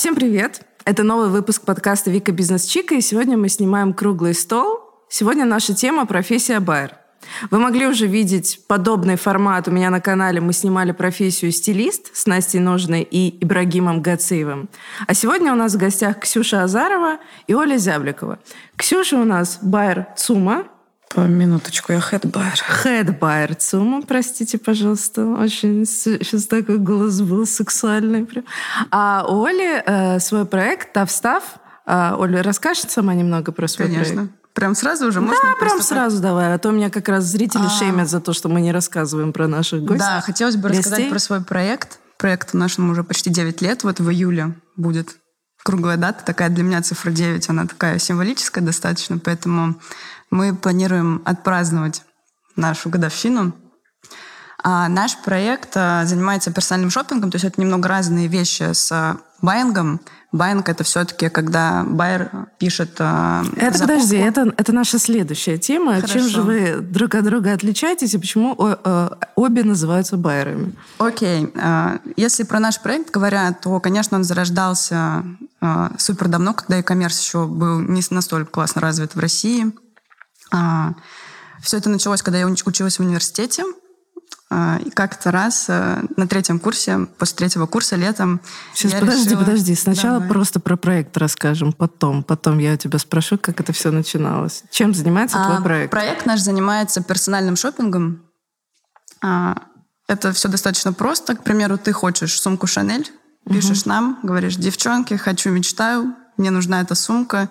Всем привет! Это новый выпуск подкаста «Вика Бизнес Чика», и сегодня мы снимаем круглый стол. Сегодня наша тема «Профессия байер». Вы могли уже видеть подобный формат у меня на канале. Мы снимали профессию стилист с Настей Ножной и Ибрагимом Гациевым. А сегодня у нас в гостях Ксюша Азарова и Оля Зябликова. Ксюша у нас байер ЦУМа, минуточку, я head buyer. Head buyer ЦУМа, простите, пожалуйста. Очень сейчас такой голос был сексуальный. Прям. А у Оли э, свой проект «Тавстав». А, Оля, расскажет сама немного про свой Конечно. проект? Прям сразу уже можно? Да, прям сразу давай. А то меня как раз зрители а... шеймят за то, что мы не рассказываем про наших гостей. Да, хотелось бы гостей. рассказать про свой проект. Проекту нашему уже почти 9 лет. Вот в июле будет круглая дата. Такая для меня цифра 9. Она такая символическая достаточно. Поэтому мы планируем отпраздновать нашу годовщину. А наш проект а, занимается персональным шопингом, то есть это немного разные вещи с байингом. Байинг — это все-таки, когда байер пишет а, Это, закупку. подожди, это, это наша следующая тема. Хорошо. Чем же вы друг от друга отличаетесь и почему обе называются байерами? Окей. Если про наш проект говоря, то, конечно, он зарождался супер давно, когда e-commerce еще был не настолько классно развит в России — а, все это началось, когда я училась в университете. А, и как-то раз а, на третьем курсе, после третьего курса летом... Сейчас, подожди, решила... подожди. Сначала Давай. просто про проект расскажем, потом. Потом я у тебя спрошу, как это все начиналось. Чем занимается а, твой проект? Проект наш занимается персональным шопингом. А, это все достаточно просто. К примеру, ты хочешь сумку Шанель, пишешь угу. нам, говоришь, девчонки, хочу, мечтаю, мне нужна эта сумка.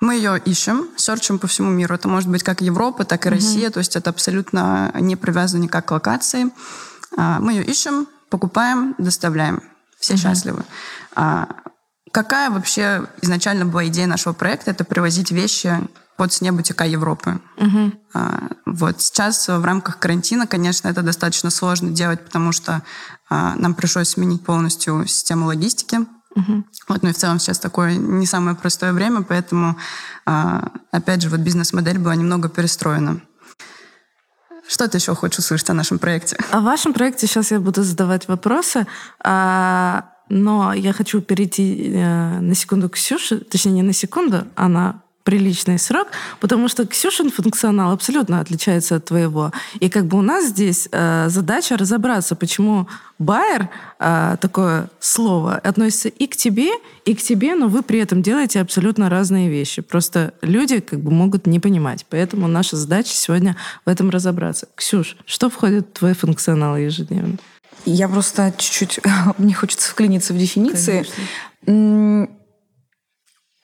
Мы ее ищем, серчим по всему миру. Это может быть как Европа, так и Россия. Mm-hmm. То есть это абсолютно не привязано никак к локации. А, мы ее ищем, покупаем, доставляем. Все mm-hmm. счастливы. А, какая вообще изначально была идея нашего проекта? Это привозить вещи под с небутика Европы. Угу. А, вот сейчас в рамках карантина, конечно, это достаточно сложно делать, потому что а, нам пришлось сменить полностью систему логистики. Угу. Вот, ну и в целом сейчас такое не самое простое время, поэтому, а, опять же, вот бизнес-модель была немного перестроена. Что ты еще хочешь услышать о нашем проекте? О вашем проекте сейчас я буду задавать вопросы, а, но я хочу перейти э, на секунду к Ксюше, точнее не на секунду, а на приличный срок, потому что Ксюшин функционал абсолютно отличается от твоего. И как бы у нас здесь э, задача разобраться, почему байер, э, такое слово, относится и к тебе, и к тебе, но вы при этом делаете абсолютно разные вещи. Просто люди как бы могут не понимать. Поэтому наша задача сегодня в этом разобраться. Ксюш, что входит в твой функционал ежедневно? Я просто чуть-чуть... Мне хочется вклиниться в дефиниции. Конечно.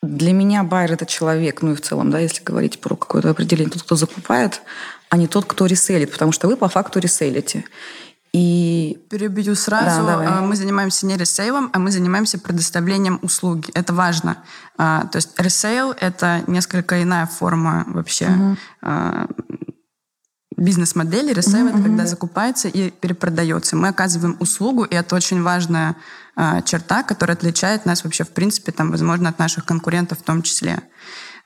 Для меня байер это человек, ну и в целом, да, если говорить про какое-то определение, тот, кто закупает, а не тот, кто реселит, потому что вы по факту реселите. И... Перебью сразу. Да, давай. А, мы занимаемся не ресейлом, а мы занимаемся предоставлением услуги. Это важно. А, то есть ресейл — это несколько иная форма вообще угу. Бизнес-модели. Ресейл это когда закупается и перепродается. Мы оказываем услугу, и это очень важная а, черта, которая отличает нас вообще, в принципе, там, возможно, от наших конкурентов в том числе.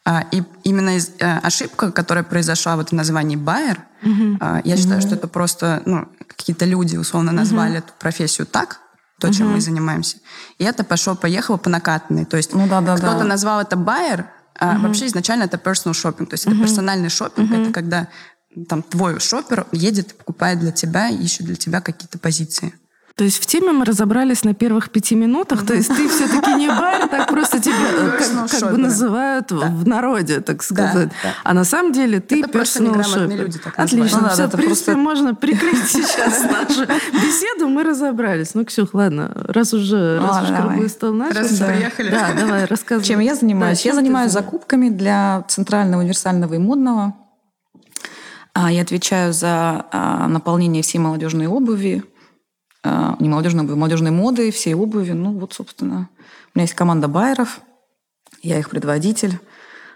А, и именно из, а, ошибка, которая произошла вот в названии Байер, угу. а, я считаю, что это просто ну, какие-то люди условно назвали угу. эту профессию так, то, чем угу. мы занимаемся. И это пошло-поехало по накатанной. То есть ну, да, да, кто-то да. назвал это Байер, а угу. вообще изначально это personal shopping. То есть угу. это персональный шопинг, угу. это когда там твой шопер едет, покупает для тебя, ищет для тебя какие-то позиции. То есть в теме мы разобрались на первых пяти минутах. То есть ты все-таки не бар, так просто тебя э, как, как бы называют в народе, так сказать. А на самом деле ты персонал шопер. Отлично. Ну, все, в принципе, можно прикрыть сейчас нашу беседу. Мы разобрались. Ну, Ксюх, ладно, раз уже раз уж круглый стол начал. Раз приехали. Да, давай, рассказывай. Чем я занимаюсь? Я занимаюсь закупками для центрального, универсального и модного. А, я отвечаю за а, наполнение всей молодежной обуви, а, не молодежной обуви, молодежной моды, всей обуви. Ну вот, собственно, у меня есть команда байеров, я их предводитель,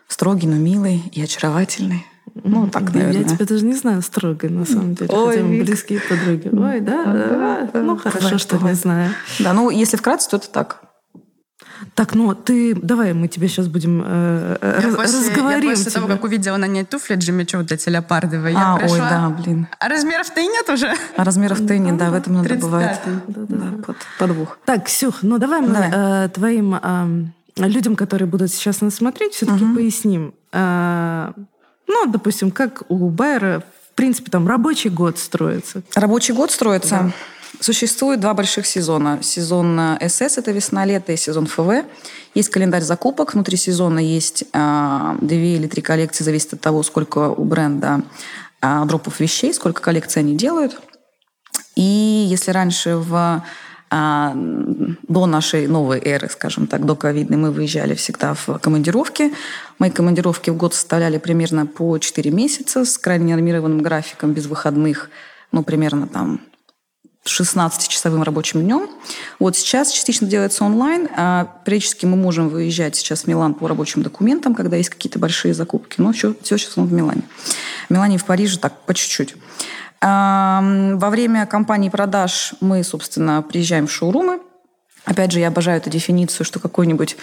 строгий, но милый и очаровательный. Ну, так, наверное. Я тебя даже не знаю строгой, на самом деле. Ой, хотя мы близкие подруги. Ой, да, да, да. Ну, хорошо, что не знаю. Да, ну, если вкратце, то это так. Так, ну ты, давай мы тебе сейчас будем э, Я раз- после, я разговорим после того, тебя. как увидела на ней туфли Джимми Чу, вот эти леопардовые, я А, ой, пришла, да, блин. А размеров-то и нет уже. А размеров-то и нет, да, в этом надо 35-й. бывает. Да, под, подвох. Так, Ксюх, ну давай мы Давай. э, твоим эм, людям, которые будут сейчас нас смотреть, все-таки поясним. Э, ну, допустим, как у Байера, в принципе, там рабочий год строится. Рабочий год строится. Существует два больших сезона. Сезон э, СС – это весна-лето, и сезон ФВ. Есть календарь закупок. Внутри сезона есть э, две или три коллекции, зависит от того, сколько у бренда э, дропов вещей, сколько коллекций они делают. И если раньше в а, до нашей новой эры, скажем так, до ковидной, мы выезжали всегда в командировки. Мои командировки в год составляли примерно по 4 месяца с крайне нормированным графиком, без выходных, ну, примерно там 16-часовым рабочим днем. Вот сейчас частично делается онлайн. А периодически мы можем выезжать сейчас в Милан по рабочим документам, когда есть какие-то большие закупки. Но все, все сейчас в Милане. В Милане и в Париже так по чуть-чуть. А, Во время кампании продаж мы, собственно, приезжаем в шоурумы. Опять же, я обожаю эту дефиницию, что какой-нибудь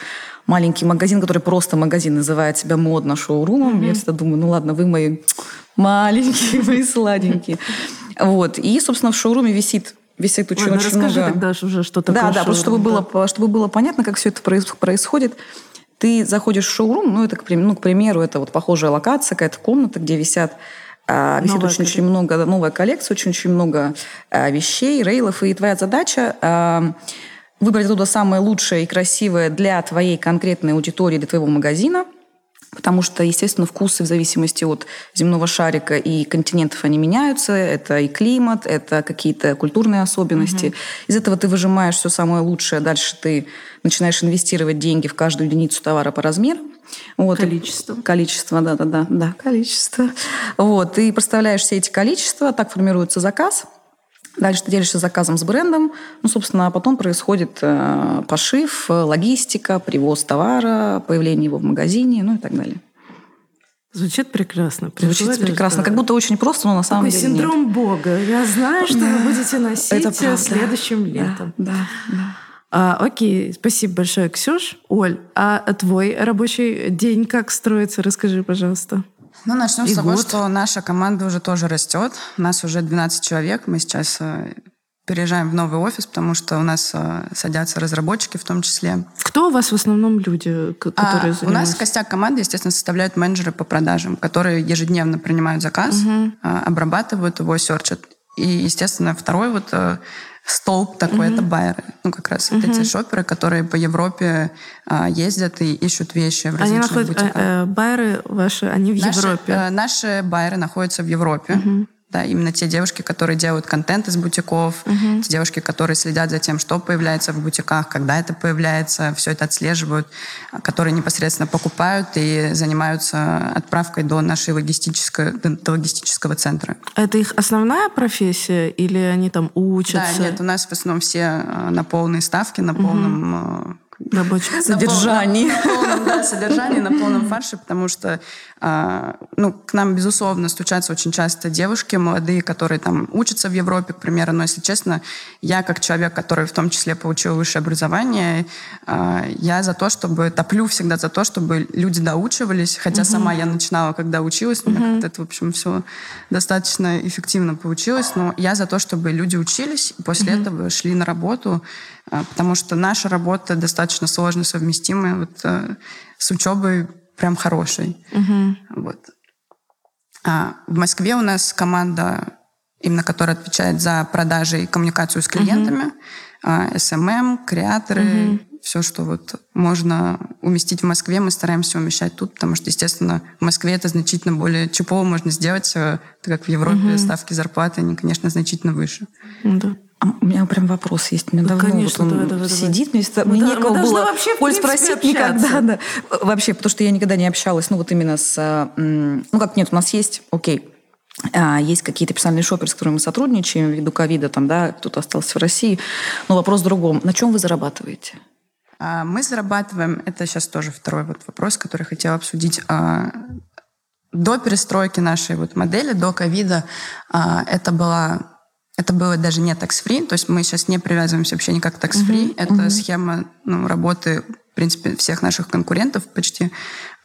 маленький магазин, который просто магазин, называет себя модно шоурумом. Я всегда думаю, ну ладно, вы мои маленькие, вы сладенькие. Вот. И, собственно, в шоуруме висит висит очень, Ладно, очень расскажи много... тогда уже, что такое Да, да, просто чтобы шоурум, было, чтобы было понятно, как все это проис- происходит. Ты заходишь в шоурум, ну, это, ну, к примеру, это вот похожая локация, какая-то комната, где висят а, висит очень-очень много, да, новая коллекция, очень-очень много а, вещей, рейлов, и твоя задача а, выбрать оттуда самое лучшее и красивое для твоей конкретной аудитории, для твоего магазина, Потому что, естественно, вкусы в зависимости от земного шарика и континентов они меняются. Это и климат, это какие-то культурные особенности. Из этого ты выжимаешь все самое лучшее. Дальше ты начинаешь инвестировать деньги в каждую единицу товара по размеру. Вот. Количество. Количество, да, да, да, да, количество. Вот. Ты проставляешь все эти количества, так формируется заказ. Дальше ты делишься заказом с брендом. Ну, собственно, а потом происходит э, пошив, э, логистика, привоз товара, появление его в магазине, ну и так далее. Звучит прекрасно. Звучит прекрасно. да. Как будто очень просто, но на самом Такой деле нет. синдром Бога. Я знаю, что вы будете носить Это правда. следующим Да, летом. Да, да. А, окей, спасибо большое, Ксюш. Оль, а твой рабочий день как строится? Расскажи, пожалуйста. Ну, начнем И с того, год. что наша команда уже тоже растет. У нас уже 12 человек. Мы сейчас э, переезжаем в новый офис, потому что у нас э, садятся разработчики в том числе. Кто у вас в основном люди, А, которые у нас занимаются? костяк команды, естественно, составляют менеджеры по продажам, которые ежедневно принимают заказ, а, обрабатывают его, серчат. И, естественно, второй вот э, столб такой это байеры. Ну, как раз вот эти шоперы, которые по Европе а, ездят и ищут вещи в Они различных находят, бутиках. э, э, байеры ваши, они в Наши, Европе. э, наши байеры находятся в Европе. Да, именно те девушки, которые делают контент из бутиков, те девушки, которые следят за тем, что появляется в бутиках, когда это появляется, все это отслеживают, которые непосредственно покупают и занимаются отправкой до нашей логистической, до, логистического центра. Это их основная профессия или они там учатся? Да, нет, у нас в основном все э, на полные ставки, на полном э, Рабочий. на Содержании. пол- На, полном да, содержании, на полном фарше, потому что ну, к нам, безусловно, стучатся очень часто девушки молодые, которые там учатся в Европе, к примеру. Но, если честно, я как человек, который в том числе получил высшее образование, а, я за то, чтобы, топлю всегда за то, чтобы люди доучивались, хотя сама я начинала, когда училась, у меня это, в общем, все достаточно эффективно получилось, но я за то, чтобы люди учились, и после этого шли на работу, а, потому что наша работа достаточно сложно совместимая вот, э, с учебой прям хорошей. Вот. А, в Москве у нас команда, именно которая отвечает за продажи и коммуникацию с клиентами, а, SMM, креаторы, все, что вот можно уместить в Москве, мы стараемся умещать тут, потому что, естественно, в Москве это значительно более чипово можно сделать, так как в Европе ставки зарплаты, они, конечно, значительно выше. Да. А У меня прям вопрос есть. Мне Ну, давно конечно, вот он давай, давай, давай. сидит, мне, всегда- Мы мне да- мы некого должны было вообще, в Оль, принципе, спросить общаться. никогда. Да. Вообще, потому что я никогда не общалась, ну вот именно с... м, Ну как, нет, у нас есть, окей, а, есть какие-то персональные шоперы, с которыми мы сотрудничаем ввиду ковида, там, да, кто-то остался в России. Но вопрос в другом. На чем вы зарабатываете? А Мы зарабатываем, это сейчас тоже второй вот вопрос, который хотела обсудить. До перестройки нашей вот модели, до ковида, это была это было даже не tax-free, то есть мы сейчас не привязываемся вообще никак к tax-free. Это схема ну, работы в принципе, всех наших конкурентов почти.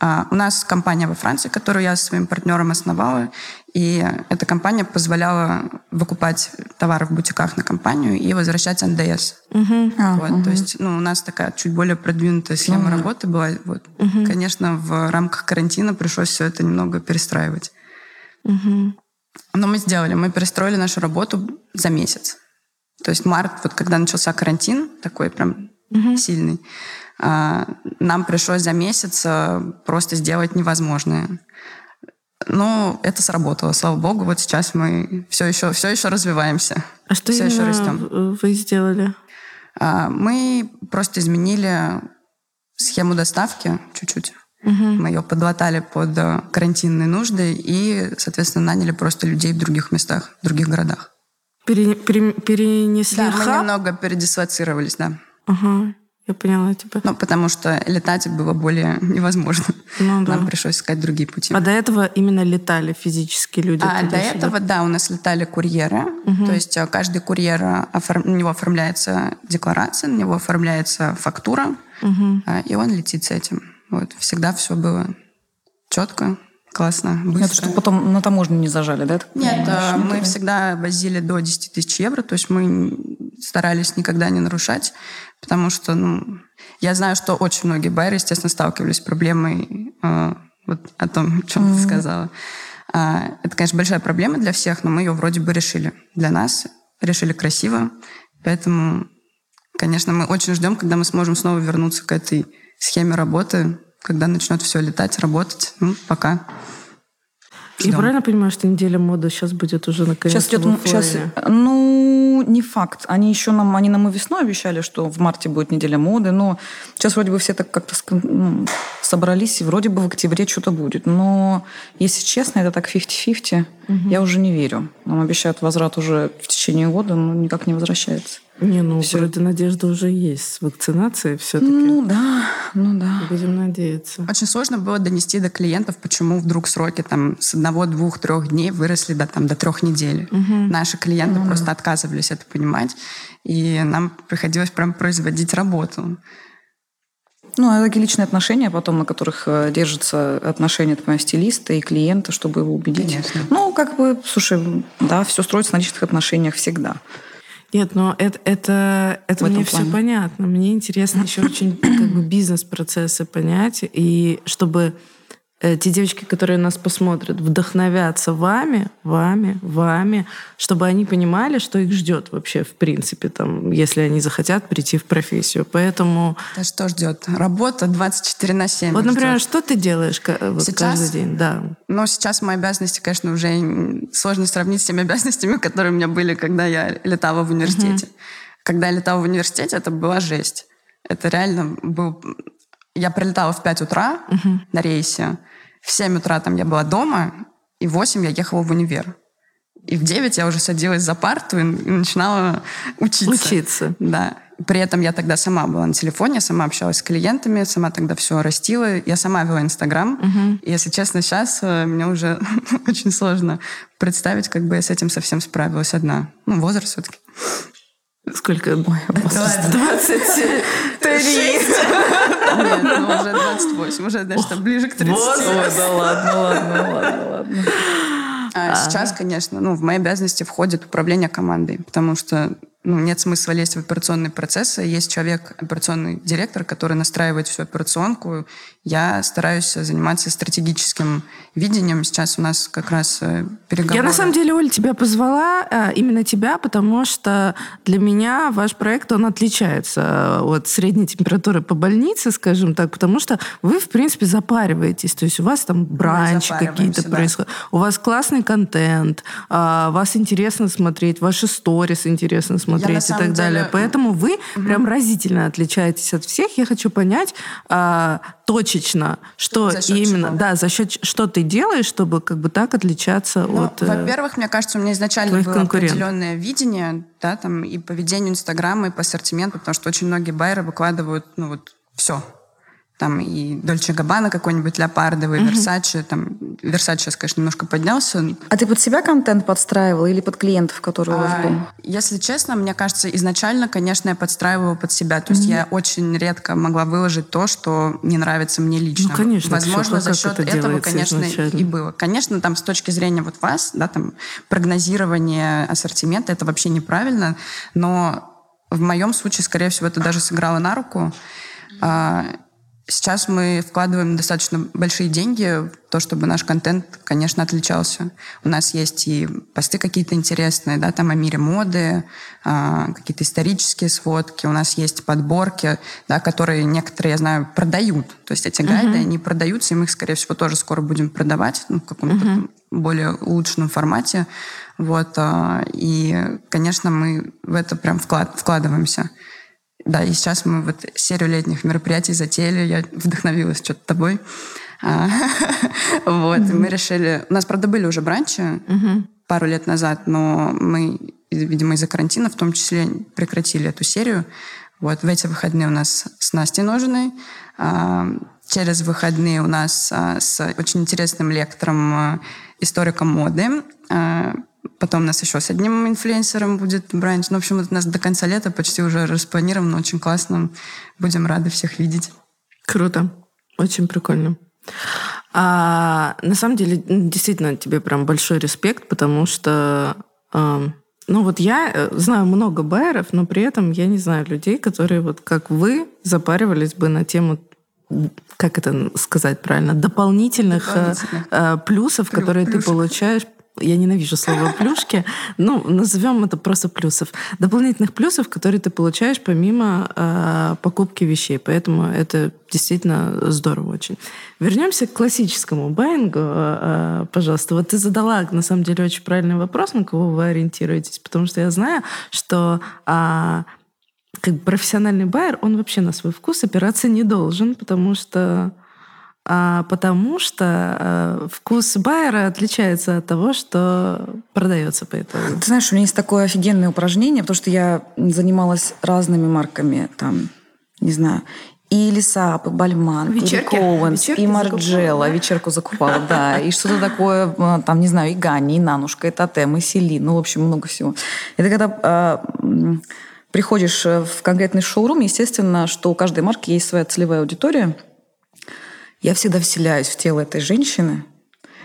А, у нас компания во Франции, которую я со своим партнером основала, и эта компания позволяла выкупать товары в бутиках на компанию и возвращать НДС. А, вот, угу. То есть ну, у нас такая чуть более продвинутая схема угу. работы была. Вот. Угу. Конечно, в рамках карантина пришлось все это немного перестраивать. Угу. Но мы сделали, мы перестроили нашу работу за месяц. То есть март, вот когда начался карантин, такой прям угу. сильный, а, нам пришлось за месяц а, просто сделать невозможное. Но это сработало, слава богу. Вот сейчас мы все еще, все еще развиваемся. А что все еще растем. вы сделали? А, мы просто изменили схему доставки чуть-чуть. Угу. Мы ее подлатали под карантинные нужды и, соответственно, наняли просто людей в других местах, в других городах. Пере, пере, перенесли Да, хаб? мы немного передислоцировались, да. Ага. Я поняла тебя. Ну, потому что летать было более невозможно. Ну, да. Нам пришлось искать другие пути. А до этого именно летали физические люди? А до этого, да, у нас летали курьеры. Угу. То есть э, каждый курьер, э, оформ... на него оформляется декларация, на него оформляется фактура, угу. и он летит с этим. Вот. Всегда все было четко, классно, быстро. Это чтобы потом на таможню не зажали, да? Нет, а, мы всегда возили до 10 тысяч евро, то есть мы старались никогда не нарушать, потому что, ну, я знаю, что очень многие байеры, естественно, сталкивались с проблемой э, вот о том, о чем mm-hmm. ты сказала. А, это, конечно, большая проблема для всех, но мы ее вроде бы решили. Для нас решили красиво, поэтому, конечно, мы очень ждем, когда мы сможем снова вернуться к этой схеме работы, когда начнет все летать, работать. Ну, пока. Я правильно понимаю, что неделя моды сейчас будет уже наконец Сейчас идет, сейчас, ну, не факт. Они еще нам, они нам и весной обещали, что в марте будет неделя моды, но сейчас вроде бы все так как-то ну, собрались, и вроде бы в октябре что-то будет. Но, если честно, это так 50-50. Угу. Я уже не верю. Нам обещают возврат уже в течение года, но никак не возвращается. Не, ну Все. вроде надежда уже есть с вакцинацией все-таки. Ну да, ну да. Будем надеяться. Очень сложно было донести до клиентов, почему вдруг сроки там с одного, двух, трех дней выросли до, там, до трех недель. Угу. Наши клиенты угу. просто отказывались это понимать, и нам приходилось прям производить работу. Ну, а такие личные отношения потом, на которых э, держатся отношения твоего стилиста и клиента, чтобы его убедить. Конечно. Ну, как бы, слушай, да, все строится на личных отношениях всегда. Нет, но это, это, это мне все понятно. Мне интересно еще очень как бы бизнес-процессы понять, и чтобы те девочки, которые нас посмотрят, вдохновятся вами, вами, вами, чтобы они понимали, что их ждет вообще, в принципе, там, если они захотят прийти в профессию. Поэтому... Да что ждет? Работа 24 на 7. Вот, например, ждет. что ты делаешь вот сейчас, каждый день? Да. Ну, сейчас мои обязанности, конечно, уже сложно сравнить с теми обязанностями, которые у меня были, когда я летала в университете. Угу. Когда я летала в университете, это была жесть. Это реально был... Я прилетала в 5 утра угу. на рейсе, в 7 утра там я была дома, и в 8 я ехала в универ. И в 9 я уже садилась за парту и, начинала учиться. Учиться. Да. При этом я тогда сама была на телефоне, сама общалась с клиентами, сама тогда все растила. Я сама вела Инстаграм. Угу. И, если честно, сейчас э, мне уже очень сложно представить, как бы я с этим совсем справилась одна. Ну, возраст все-таки. Сколько? Ой, 23. Нет, ну уже 28, уже, значит, ближе к 30. Ой, да ладно, ладно, ладно, ладно. А сейчас, конечно, ну, в мои обязанности входит управление командой, потому что ну, нет смысла лезть в операционные процессы. Есть человек, операционный директор, который настраивает всю операционку. Я стараюсь заниматься стратегическим видением. Сейчас у нас как раз э, переговоры. Я на самом деле, Оля, тебя позвала, э, именно тебя, потому что для меня ваш проект, он отличается э, от средней температуры по больнице, скажем так, потому что вы, в принципе, запариваетесь. То есть у вас там бранчи какие-то да. происходят. У вас классный контент, а, вас интересно смотреть, ваши сторис интересно смотреть смотреть и так деле... далее. Поэтому вы угу. прям разительно отличаетесь от всех. Я хочу понять а, точечно, что именно, чего? да, за счет что ты делаешь, чтобы как бы так отличаться ну, от. Э, во-первых, мне кажется, у меня изначально было определенное видение, да, там и по ведению Инстаграма, и по ассортименту, потому что очень многие байеры выкладывают, ну вот все там и Дольче Габбана какой-нибудь леопардовый, uh-huh. Версаче, там Версаче сейчас, конечно, немножко поднялся. А ты под себя контент подстраивала или под клиентов, которые а, у вас были? Если честно, мне кажется, изначально, конечно, я подстраивала под себя. То есть uh-huh. я очень редко могла выложить то, что не нравится мне лично. Ну, конечно. Возможно, за счет это этого, конечно, изначально. и было. Конечно, там с точки зрения вот вас, да, там прогнозирование ассортимента, это вообще неправильно, но в моем случае, скорее всего, это даже сыграло на руку. Сейчас мы вкладываем достаточно большие деньги в то, чтобы наш контент, конечно, отличался. У нас есть и посты какие-то интересные, да, там о мире моды, а, какие-то исторические сводки. У нас есть подборки, да, которые некоторые, я знаю, продают. То есть эти гайды, uh-huh. они продаются, и мы их, скорее всего, тоже скоро будем продавать ну, в каком-то uh-huh. более улучшенном формате. Вот. А, и, конечно, мы в это прям вклад, вкладываемся. Да, и сейчас мы вот серию летних мероприятий затеяли. Я вдохновилась что-то тобой. А, вот, мы решили... У нас, правда, были уже бранчи пару лет назад, но мы, видимо, из-за карантина в том числе прекратили эту серию. Вот, в эти выходные у нас с Настей Ножиной. А, через выходные у нас а, с очень интересным лектором, историком моды Потом у нас еще с одним инфлюенсером будет бранч. Ну, в общем, у нас до конца лета почти уже распланировано, очень классно. Будем рады всех видеть. Круто. Очень прикольно. А, на самом деле, действительно, тебе прям большой респект, потому что... Э, ну вот я э, знаю много байеров, но при этом я не знаю людей, которые вот как вы запаривались бы на тему как это сказать правильно, дополнительных, э, дополнительных. Э, плюсов, Плюс, которые плюшек. ты получаешь я ненавижу слово плюшки, ну, назовем это просто плюсов. Дополнительных плюсов, которые ты получаешь помимо э, покупки вещей. Поэтому это действительно здорово очень. Вернемся к классическому байингу, э, пожалуйста. Вот ты задала, на самом деле, очень правильный вопрос, на кого вы ориентируетесь, потому что я знаю, что э, как профессиональный байер, он вообще на свой вкус опираться не должен, потому что потому что э, вкус байера отличается от того, что продается по итогу. Ты знаешь, у меня есть такое офигенное упражнение, потому что я занималась разными марками, там, не знаю, и Лисап, и Бальман, и Коуэнс, и Марджелла. Вечерку закупала, да. И что-то такое, э, там, не знаю, и Ганни, и Нанушка, и Тотем, и Селин. Ну, в общем, много всего. Это когда э, приходишь в конкретный шоурум, естественно, что у каждой марки есть своя целевая аудитория – я всегда вселяюсь в тело этой женщины,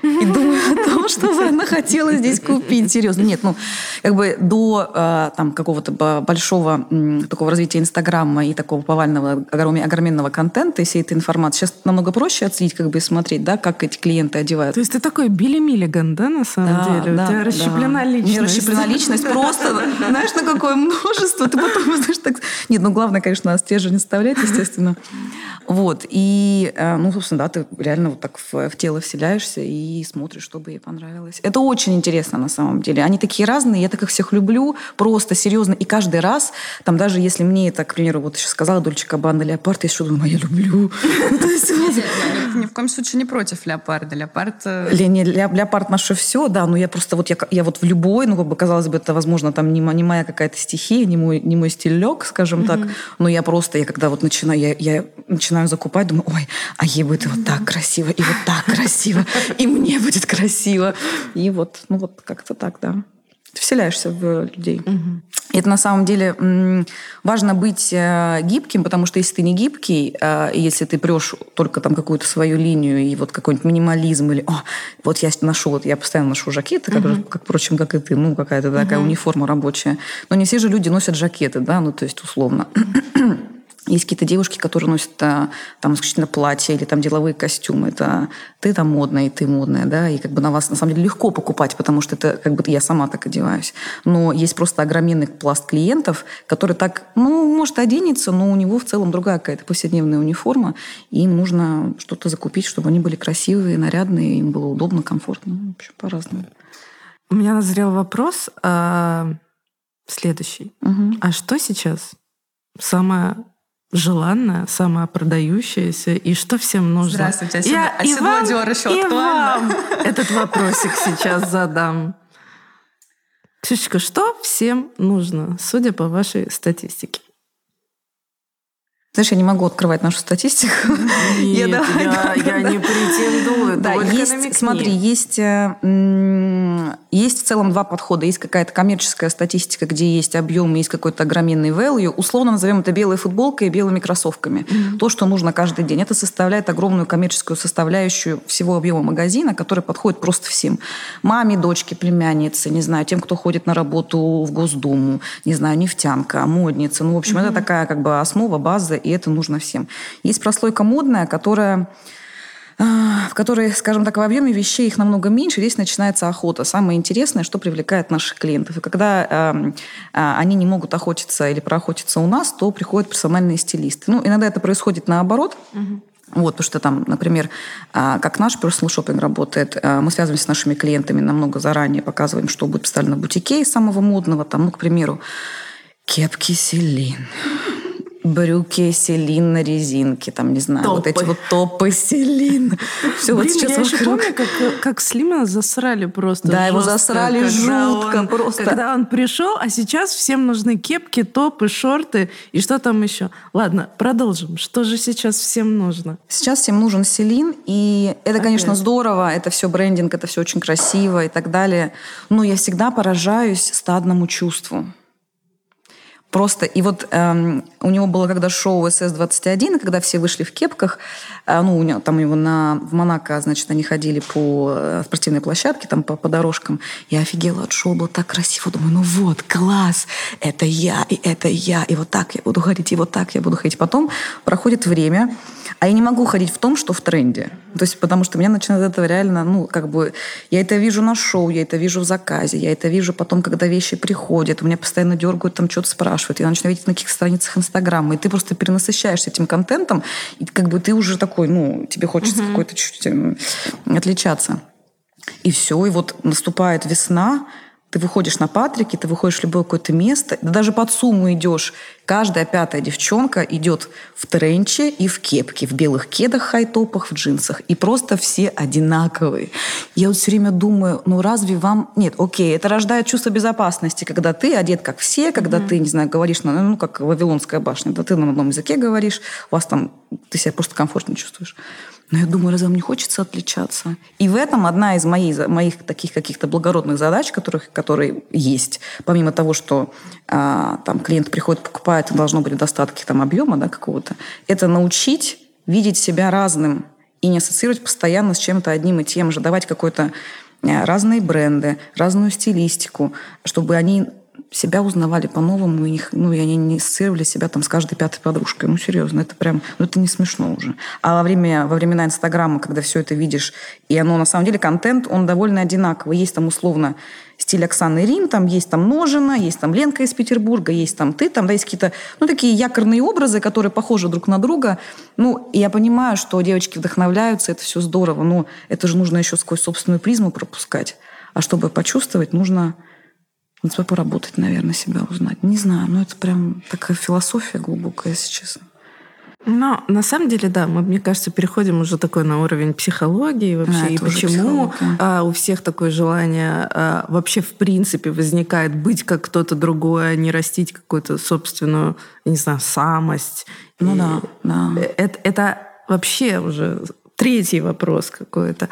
и думаю о том, что бы она хотела здесь купить. Серьезно. Нет, ну, как бы до э, там какого-то большого такого развития Инстаграма и такого повального огроменного контента и всей этой информации сейчас намного проще отследить, как бы смотреть, да, как эти клиенты одевают. То есть ты такой Билли Миллиган, да, на самом да, деле? Да, У тебя расщеплена да. личность. У меня расщеплена личность просто, знаешь, на какое множество. Ты потом, знаешь, так... Нет, ну, главное, конечно, стержень оставлять, естественно. Вот. И, э, ну, собственно, да, ты реально вот так в, в тело вселяешься и смотришь, что бы ей понравилось. Это очень интересно на самом деле. Они такие разные, я так их всех люблю, просто серьезно. И каждый раз, там даже если мне это, к примеру, вот сейчас сказала Дольче Кабана Леопард, я что думаю, я люблю. Ни в коем случае не против леопарда. Леопард... Э, леопард наше все, да, но я просто вот, я вот в любой, ну, как бы, казалось бы, это, возможно, там не моя какая-то стихия, не мой, не мой стилек, скажем так, но я просто, я когда вот начинаю, я, я начинаю закупать, думаю, ой, а ей будет вот так красиво, и вот так красиво, и мне будет красиво. И вот, ну вот как-то так, да. Ты вселяешься в людей. Угу. Это на самом деле важно быть э, гибким, потому что если ты не гибкий, э, если ты прешь только там какую-то свою линию и вот какой-нибудь минимализм или О, вот я ношу, вот я постоянно ношу жакеты, как, угу. как впрочем, как и ты, ну какая-то такая угу. униформа рабочая. Но не все же люди носят жакеты, да, ну то есть условно. Есть какие-то девушки, которые носят а, там исключительно платья или там деловые костюмы. Это ты там модная, и ты модная, да, и как бы на вас на самом деле легко покупать, потому что это как бы я сама так одеваюсь. Но есть просто огроменный пласт клиентов, который так, ну, может, оденется, но у него в целом другая какая-то повседневная униформа, и им нужно что-то закупить, чтобы они были красивые, нарядные, им было удобно, комфортно. В общем, по-разному. У меня назрел вопрос а, следующий. Угу. А что сейчас самое желанная, самая продающаяся, и что всем нужно. Здравствуйте, оседло, Я оседло и вам, еще и вам этот вопросик сейчас задам. Ксюшечка, что всем нужно, судя по вашей статистике? Знаешь, я не могу открывать нашу статистику. Нет, я, я, я не претендую. Да, есть, смотри, есть, э, есть в целом два подхода. Есть какая-то коммерческая статистика, где есть объем, есть какой-то огроменный value. Условно назовем это белой футболкой и белыми кроссовками. Mm-hmm. То, что нужно каждый день. Это составляет огромную коммерческую составляющую всего объема магазина, который подходит просто всем. Маме, дочке, племяннице, не знаю, тем, кто ходит на работу в Госдуму, не знаю, нефтянка, модница. Ну, в общем, mm-hmm. это такая как бы основа, база и это нужно всем. Есть прослойка модная, которая а, в которой, скажем так, в объеме вещей их намного меньше, здесь начинается охота. Самое интересное, что привлекает наших клиентов. И когда э, э, они не могут охотиться или проохотиться у нас, то приходят персональные стилисты. Ну, иногда это происходит наоборот. Угу. Вот, потому что там, например, как наш personal shopping работает, мы связываемся с нашими клиентами намного заранее, показываем, что будет представлено в бутике из самого модного, там, ну, к примеру, кепки Селин, брюки Селин на резинке, там, не знаю, топы. вот эти вот топы Селин. Все вот сейчас я еще помню, как, как Слима засрали просто Да, его засрали жутко он, просто. Когда он пришел, а сейчас всем нужны кепки, топы, шорты и что там еще. Ладно, продолжим. Что же сейчас всем нужно? Сейчас всем нужен Селин, и это, Опять. конечно, здорово, это все брендинг, это все очень красиво и так далее. Но я всегда поражаюсь стадному чувству. Просто, и вот эм, у него было когда шоу СС-21, когда все вышли в кепках, э, ну, у него, там его на, в Монако, значит, они ходили по э, спортивной площадке, там по, по дорожкам. Я офигела от шоу, было так красиво. Думаю, ну вот, класс, это я, и это я, и вот так я буду ходить, и вот так я буду ходить. Потом проходит время, а я не могу ходить в том, что в тренде. То есть, потому что меня начинает это реально, ну, как бы, я это вижу на шоу, я это вижу в заказе, я это вижу потом, когда вещи приходят, у меня постоянно дергают, там что-то спрашивают, я начинаю видеть на каких-то страницах Инстаграма, и ты просто перенасыщаешься этим контентом, и как бы ты уже такой, ну, тебе хочется угу. какой-то чуть-чуть эм, отличаться. И все, и вот наступает весна, ты выходишь на Патрике, ты выходишь в любое какое-то место, да даже под сумму идешь. Каждая пятая девчонка идет в тренче и в кепке, в белых кедах, хай-топах, в джинсах. И просто все одинаковые. Я вот все время думаю, ну разве вам... Нет, окей, это рождает чувство безопасности, когда ты одет как все, когда mm-hmm. ты, не знаю, говоришь, ну, ну как Вавилонская башня, да ты на одном языке говоришь, у вас там... Ты себя просто комфортно чувствуешь. Но я думаю, разве вам не хочется отличаться? И в этом одна из моих, моих таких каких-то благородных задач, которых, которые есть, помимо того, что а, там клиент приходит, покупает, и должно быть достатки там объема да, какого-то, это научить видеть себя разным и не ассоциировать постоянно с чем-то одним и тем же, давать какой-то а, разные бренды, разную стилистику, чтобы они себя узнавали по-новому, и, них, ну, и они не ассоциировали себя там с каждой пятой подружкой. Ну, серьезно, это прям, ну, это не смешно уже. А во, время, во времена Инстаграма, когда все это видишь, и оно, на самом деле, контент, он довольно одинаковый. Есть там, условно, стиль Оксаны Рим, там есть там Ножина, есть там Ленка из Петербурга, есть там ты, там, да, есть какие-то, ну, такие якорные образы, которые похожи друг на друга. Ну, я понимаю, что девочки вдохновляются, это все здорово, но это же нужно еще сквозь собственную призму пропускать. А чтобы почувствовать, нужно над собой поработать, наверное, себя узнать. Не знаю, но это прям такая философия глубокая, если честно. Но на самом деле, да, мы, мне кажется, переходим уже такой на уровень психологии вообще, да, и почему а, у всех такое желание а, вообще в принципе возникает быть как кто-то другой, а не растить какую-то собственную, не знаю, самость. Ну и да, да. Это, это вообще уже третий вопрос какой-то.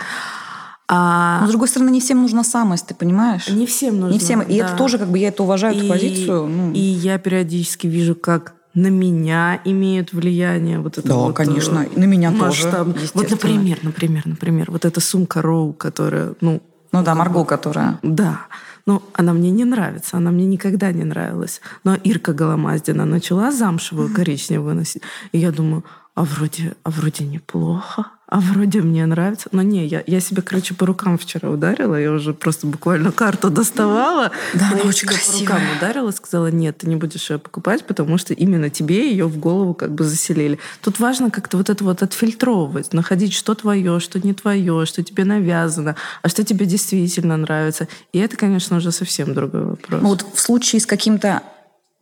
А... Но, с другой стороны, не всем нужна самость, ты понимаешь? Не всем нужна. Не всем. И да. это тоже, как бы, я это уважаю, и, эту позицию. Ну. И я периодически вижу, как на меня имеют влияние вот это да, вот, конечно, на меня масштаб. тоже. Вот, например, например, например, вот эта сумка Роу, которая, ну, ну да, Марго, которая. Да. Ну, она мне не нравится, она мне никогда не нравилась. Но Ирка Голомаздина начала замшевую коричневую носить. И я думаю, а вроде, а вроде неплохо, а вроде мне нравится. Но не, я, я себе, короче, по рукам вчера ударила, я уже просто буквально карту доставала. Да, она очень красивая. по рукам ударила, сказала, нет, ты не будешь ее покупать, потому что именно тебе ее в голову как бы заселили. Тут важно как-то вот это вот отфильтровывать, находить, что твое, что не твое, что тебе навязано, а что тебе действительно нравится. И это, конечно, уже совсем другой вопрос. Вот в случае с каким-то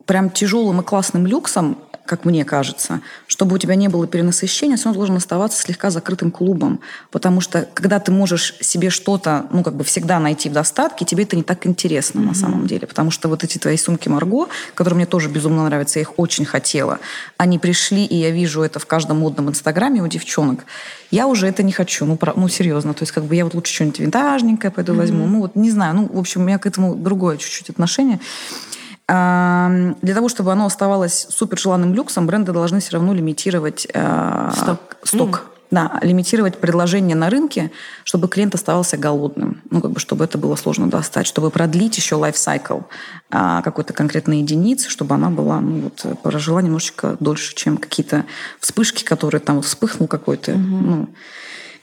прям тяжелым и классным люксом как мне кажется, чтобы у тебя не было перенасыщения, все равно должен оставаться слегка закрытым клубом. Потому что когда ты можешь себе что-то, ну, как бы всегда найти в достатке, тебе это не так интересно mm-hmm. на самом деле. Потому что вот эти твои сумки Марго, которые мне тоже безумно нравятся, я их очень хотела, они пришли, и я вижу это в каждом модном инстаграме у девчонок. Я уже это не хочу, ну, про, ну серьезно. То есть как бы я вот лучше что-нибудь винтажненькое пойду mm-hmm. возьму. Ну, вот не знаю. Ну, в общем, у меня к этому другое чуть-чуть отношение. Для того, чтобы оно оставалось супер желанным люксом, бренды должны все равно лимитировать э, сток. сток. Mm. Да, лимитировать предложение на рынке, чтобы клиент оставался голодным. Ну, как бы, чтобы это было сложно достать, чтобы продлить еще лайфсайкл а, какой-то конкретной единицы, чтобы она была, ну, вот, прожила немножечко дольше, чем какие-то вспышки, которые там вспыхнул какой-то, угу. ну,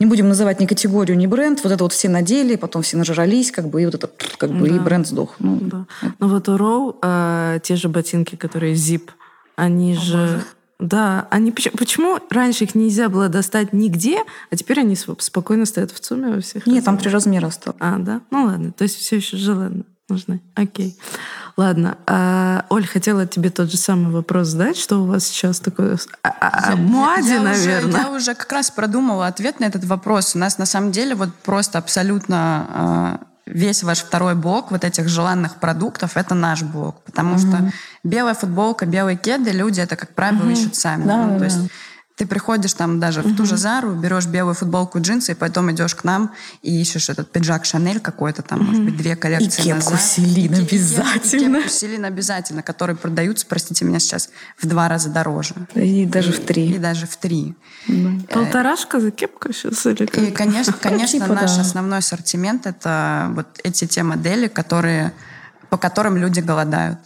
не будем называть ни категорию, ни бренд, вот это вот все надели, потом все нажрались, как бы, и вот это, как бы, да. и бренд сдох. Ну, да. Ну вот у Роу э, те же ботинки, которые Zip, они О, же... Боже. Да, они почему, почему раньше их нельзя было достать нигде, а теперь они спокойно стоят в ЦУМе у всех? Нет, там три размера стало. А, да? Ну ладно, то есть все еще желанно нужны. Окей. Ладно. А, Оль, хотела тебе тот же самый вопрос задать. Что у вас сейчас такое? А, а, а Муади, наверное. Уже, я уже как раз продумала ответ на этот вопрос. У нас на самом деле вот просто абсолютно а, весь ваш второй блок вот этих желанных продуктов это наш блок, потому угу. что белая футболка, белые кеды люди это как правило угу. ищут сами. Да, ну, да, то есть ты приходишь там даже uh-huh. в ту же Зару, берешь белую футболку, джинсы, и потом идешь к нам и ищешь этот пиджак Шанель какой-то там, uh-huh. может быть, две коллекции и кепку назад. Селин обязательно. И кепку Селин обязательно, которые продаются, простите меня, сейчас в два раза дороже. И даже в три. И даже в три. Uh-huh. Полторашка за кепку сейчас или как? И, конечно, конечно типа, наш основной ассортимент — это вот эти те модели, которые, по которым люди голодают.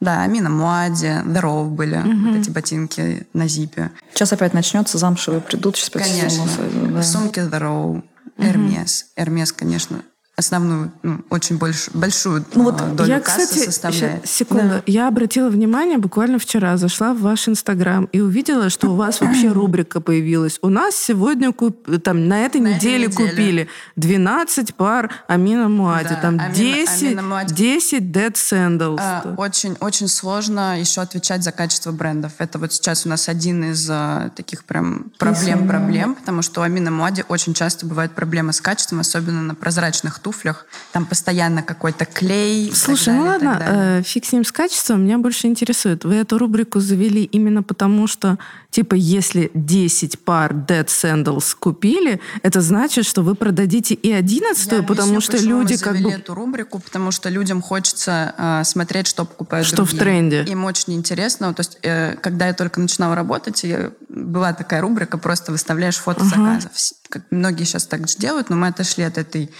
Да, Амина Муади, The были, угу. вот эти ботинки на зипе. Сейчас опять начнется, замшевые придут, сейчас Конечно. Сумки The Hermes. Hermes, конечно, основную, ну, очень больш, большую ну, вот а, долю я, кассы кстати, составляет. Секунду. Да. Я обратила внимание, буквально вчера зашла в ваш Инстаграм и увидела, что у вас вообще рубрика появилась. У нас сегодня, куп... там, на этой на неделе, неделе купили 12 пар Амина Муади, да, там Амина, 10, Амина Муади. 10 Dead Sandals. А, очень, очень сложно еще отвечать за качество брендов. Это вот сейчас у нас один из а, таких прям проблем-проблем, потому что у Амина Муади очень часто бывают проблемы с качеством, особенно на прозрачных туфлях туфлях, там постоянно какой-то клей. Слушай, ну далее, ну ладно, э, фиг с ним с качеством, меня больше интересует. Вы эту рубрику завели именно потому, что, типа, если 10 пар Dead Sandals купили, это значит, что вы продадите и 11 Я потому что люди как бы... эту рубрику, потому что людям хочется э, смотреть, что покупают Что другие. в тренде. Им очень интересно. То есть, э, когда я только начинала работать, я, была такая рубрика, просто выставляешь фото uh-huh. заказов. Как многие сейчас так же делают, но мы отошли от этой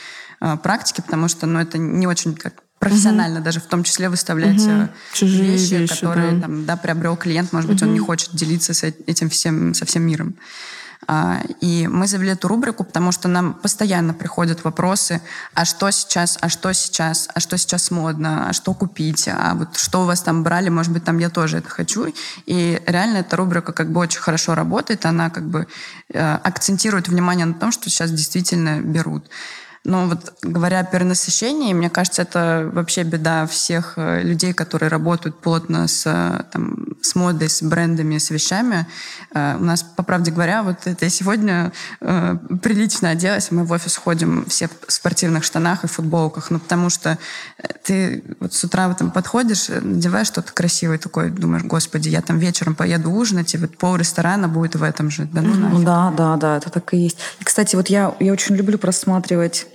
практики, потому что ну, это не очень как профессионально угу. даже в том числе выставлять угу. Чужие вещи, вещи которые да. Там, да, приобрел клиент, может быть, угу. он не хочет делиться с этим всем, со всем миром. А, и мы завели эту рубрику, потому что нам постоянно приходят вопросы, а что сейчас, а что сейчас, а что сейчас модно, а что купить, а вот что у вас там брали, может быть, там я тоже это хочу. И реально эта рубрика как бы очень хорошо работает, она как бы э, акцентирует внимание на том, что сейчас действительно берут. Но вот говоря о перенасыщении, мне кажется, это вообще беда всех э, людей, которые работают плотно с, э, там, с модой, с брендами, с вещами. Э, у нас, по правде говоря, вот это я сегодня прилично оделась, мы в офис ходим все в спортивных штанах и футболках, ну потому что ты вот с утра там подходишь, надеваешь что-то красивое такое, думаешь, господи, я там вечером поеду ужинать, и вот пол ресторана будет в этом же. Да, ну, да, да, да, это так и есть. И, кстати, вот я, я очень люблю просматривать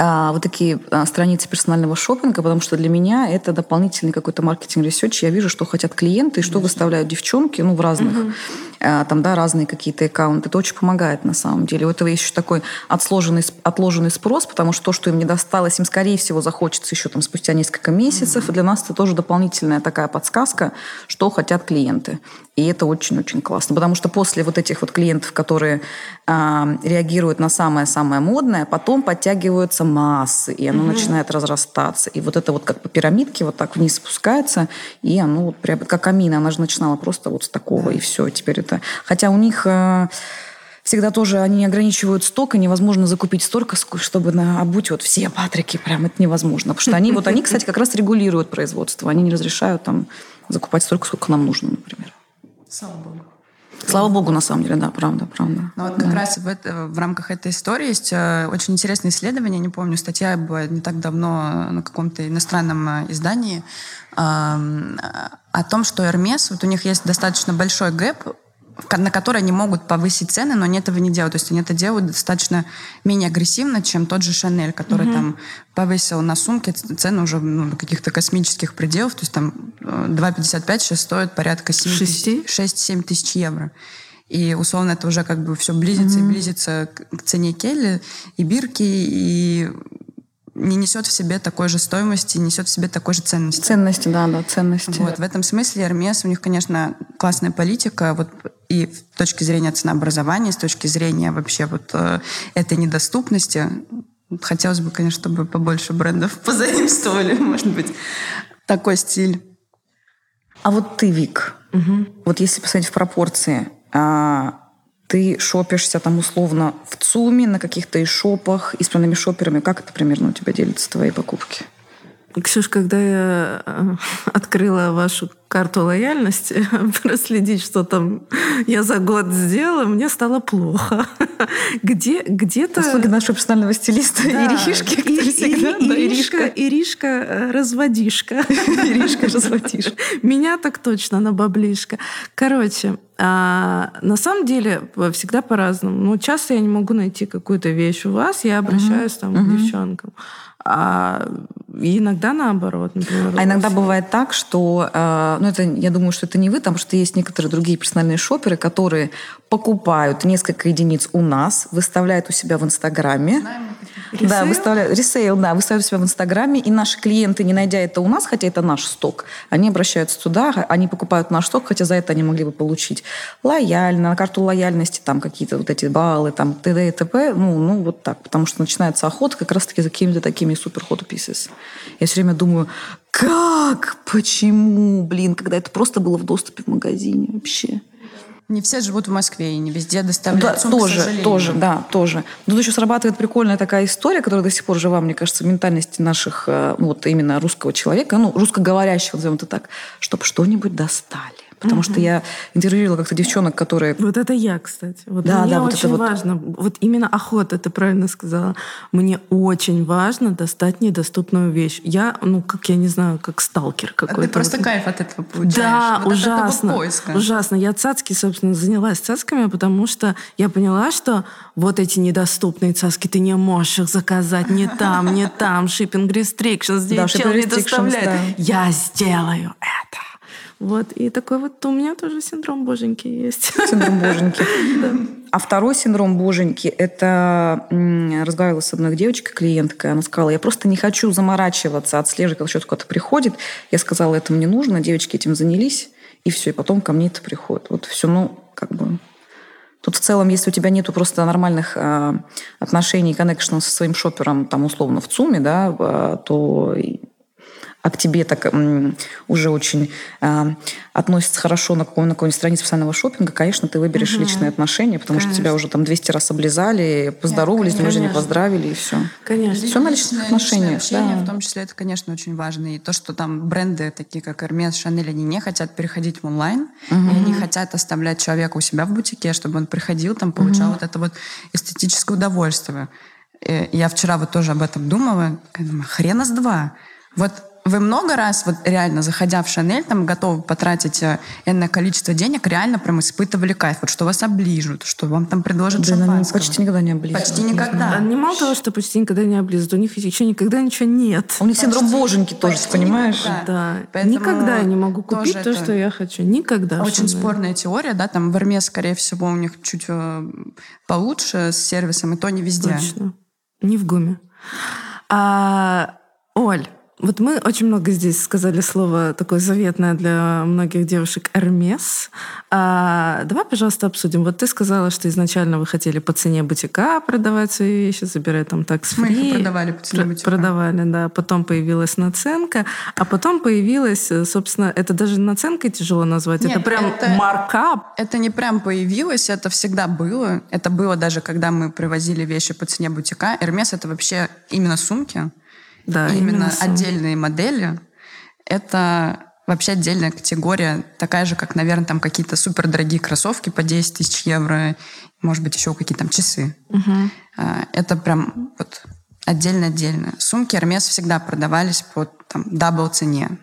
а, вот такие а, страницы персонального шопинга, потому что для меня это дополнительный какой-то marketing research. Я вижу, что хотят клиенты и что выставляют девчонки, ну, в разных, угу. там, да, разные какие-то аккаунты. Это очень помогает на самом деле. У этого есть еще такой отсложенный, отложенный спрос, потому что то, что им не досталось, им, скорее всего, захочется еще там спустя несколько месяцев. Угу. И для нас это тоже дополнительная такая подсказка, что хотят клиенты. И это очень-очень классно, потому что после вот этих вот клиентов, которые э, реагируют на самое-самое модное, потом подтягиваются массы, и оно mm начинает разрастаться. И вот это вот как по пирамидке вот так вниз спускается, и оно вот прям как амина, она же начинала просто вот с такого, и все, теперь это... Хотя у них... Э, всегда тоже они ограничивают сток, и невозможно закупить столько, чтобы на, обуть вот все патрики, прям это невозможно. Потому что они, вот они, кстати, как раз регулируют производство, они не разрешают там закупать столько, сколько нам нужно, например. Слава богу. Слава богу, на самом деле, да, правда, правда. Но вот как раз в, это, в рамках этой истории есть э, очень интересное исследование, не помню, статья была не так давно на каком-то иностранном э, издании, э, о том, что Hermes, вот у них есть достаточно большой гэп на которые они могут повысить цены, но они этого не делают. То есть они это делают достаточно менее агрессивно, чем тот же Шанель, который угу. там повысил на сумки цены уже ну, каких-то космических пределов. То есть там 2,55 э, сейчас стоит порядка 6-7 тысяч евро. И условно это уже как бы все близится mm-hmm. и близится к цене Келли и Бирки, и не несет в себе такой же стоимости, несет в себе такой же ценности. Ценности, да, да, ценности. Вот, в этом смысле Hermes, у них, конечно, классная политика, вот и с точки зрения ценообразования, с точки зрения вообще вот э, этой недоступности. Хотелось бы, конечно, чтобы побольше брендов позаимствовали, может быть, такой стиль. А вот ты, Вик, угу. вот если посмотреть в пропорции, а, ты шопишься там условно в ЦУМе, на каких-то и шопах, избранными шоперами. Как это примерно у тебя делятся твои покупки? Ксюш, когда я э, открыла вашу карту лояльности, проследить, что там я за год сделала, мне стало плохо. Где, где-то... Услуги нашего персонального стилиста да. Иришки, и, всегда... И, да, Иришка, Иришка э, разводишка. Иришка разводишка. Меня так точно, на баблишка. Короче, а, на самом деле всегда по-разному. Ну, часто я не могу найти какую-то вещь у вас, я обращаюсь там к девчонкам. А иногда наоборот, например. А иногда бывает так, что, э, ну это, я думаю, что это не вы, потому что есть некоторые другие персональные шоперы, которые покупают несколько единиц у нас, выставляют у себя в Инстаграме. Да, выставляют ресейл, да, выставляют себя в Инстаграме, и наши клиенты, не найдя это у нас, хотя это наш сток, они обращаются туда, они покупают наш сток, хотя за это они могли бы получить лояльно, на карту лояльности там какие-то вот эти баллы, там т.д. и т.п. Ну, ну вот так, потому что начинается охота как раз-таки за какими-то такими супер hot pieces. Я все время думаю, как? Почему? Блин, когда это просто было в доступе в магазине вообще. Не все живут в Москве и не везде доставляют да, сумку, тоже, тоже, да, тоже. Тут еще срабатывает прикольная такая история, которая до сих пор жива, мне кажется, в ментальности наших, э, вот именно русского человека, ну, русскоговорящего, назовем это так, чтобы что-нибудь достали. Потому угу. что я интервьюировала как-то девчонок, которые... Вот это я, кстати. Вот да, мне да, вот очень это важно. Вот... вот именно охота, ты правильно сказала. Мне очень важно достать недоступную вещь. Я, ну, как я не знаю, как сталкер какой-то. А ты просто кайф от этого получаешь. Да, вот ужасно. Ужасно. Я цацки, собственно, занялась цацками, потому что я поняла, что вот эти недоступные цацки, ты не можешь их заказать не там, не там, shipping restrictions, здесь да, чел не доставляет. Да. Я сделаю это. Вот, и такой вот у меня тоже синдром боженьки есть. Синдром боженьки. да. А второй синдром боженьки, это разговаривала с одной девочкой, клиенткой, она сказала, я просто не хочу заморачиваться, отслеживать, когда что-то приходит. Я сказала, это мне нужно, девочки этим занялись, и все, и потом ко мне это приходит. Вот все, ну, как бы... Тут в целом, если у тебя нету просто нормальных э, отношений, коннекшена со своим шопером, там, условно, в ЦУМе, да, э, то а к тебе так уже очень э, относится хорошо на, какой- на какой-нибудь странице профессионального шопинга, конечно, ты выберешь угу. личные отношения, потому конечно. что тебя уже там 200 раз облизали, поздоровались, день рождения поздравили, и все. Конечно. Все на личных отношениях. Общение, да. в том числе, это, конечно, очень важно. И то, что там бренды, такие как Hermes, Chanel, они не хотят переходить в онлайн, угу. и они хотят оставлять человека у себя в бутике, чтобы он приходил, там, получал угу. вот это вот эстетическое удовольствие. И я вчера вот тоже об этом думала. Хрена с два. Вот вы много раз, вот реально, заходя в Шанель, там готовы потратить э, энное количество денег, реально прям испытывали кайф, вот что вас оближут, что вам там предложат да, шампанского. почти никогда не облизывают. Почти никогда. Да, не мало того, что почти никогда не облизывают, у них еще никогда ничего нет. У них синдром боженьки тоже, понимаешь? Никогда. Да. Поэтому никогда я не могу купить то, что я хочу. Никогда. Очень Шанель. спорная теория, да, там в Арме, скорее всего, у них чуть э, получше с сервисом, и то не везде. Точно. Не в ГУМе. А, Оль, вот мы очень много здесь сказали слово такое заветное для многих девушек «Эрмес». А, давай, пожалуйста, обсудим. Вот ты сказала, что изначально вы хотели по цене бутика продавать свои вещи, забирать там такс Мы их продавали по цене бутика. Продавали, да. Потом появилась наценка, а потом появилась, собственно, это даже наценкой тяжело назвать, Нет, это прям это, маркап. Это не прям появилось, это всегда было. Это было даже, когда мы привозили вещи по цене бутика. «Hermes» — это вообще именно сумки. Да, именно, именно отдельные модели, это вообще отдельная категория, такая же, как, наверное, там какие-то супердорогие кроссовки по 10 тысяч евро, может быть, еще какие-то там часы. Угу. Это прям вот отдельно-отдельно. Сумки Hermes всегда продавались по там double цене.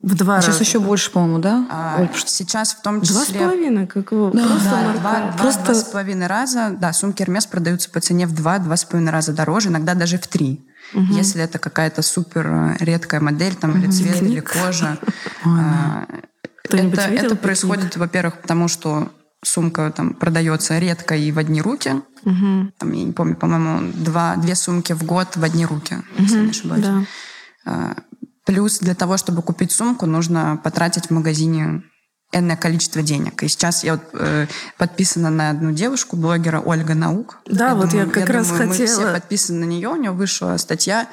В два Сейчас раза. еще больше, по-моему, да? А, сейчас в том числе... Два с половиной, как его? Да, просто да, два, два, просто два с половиной раза. Да, сумки Hermes продаются по цене в два, два с половиной раза дороже, иногда даже в три. Если это какая-то супер э, редкая модель, там, или цвет, или кожа. А, это, это происходит, во-первых, потому что сумка там продается редко и в одни руки. Мгм. Там, я не помню, по-моему, два, две сумки в год в одни руки, если не ошибаюсь. Да. А, Плюс для того, чтобы купить сумку, нужно потратить в магазине энное количество денег. И сейчас я вот, э, подписана на одну девушку, блогера Ольга Наук. Да, вот я как раз думаю, Мы все хотела. подписаны на нее. У нее вышла статья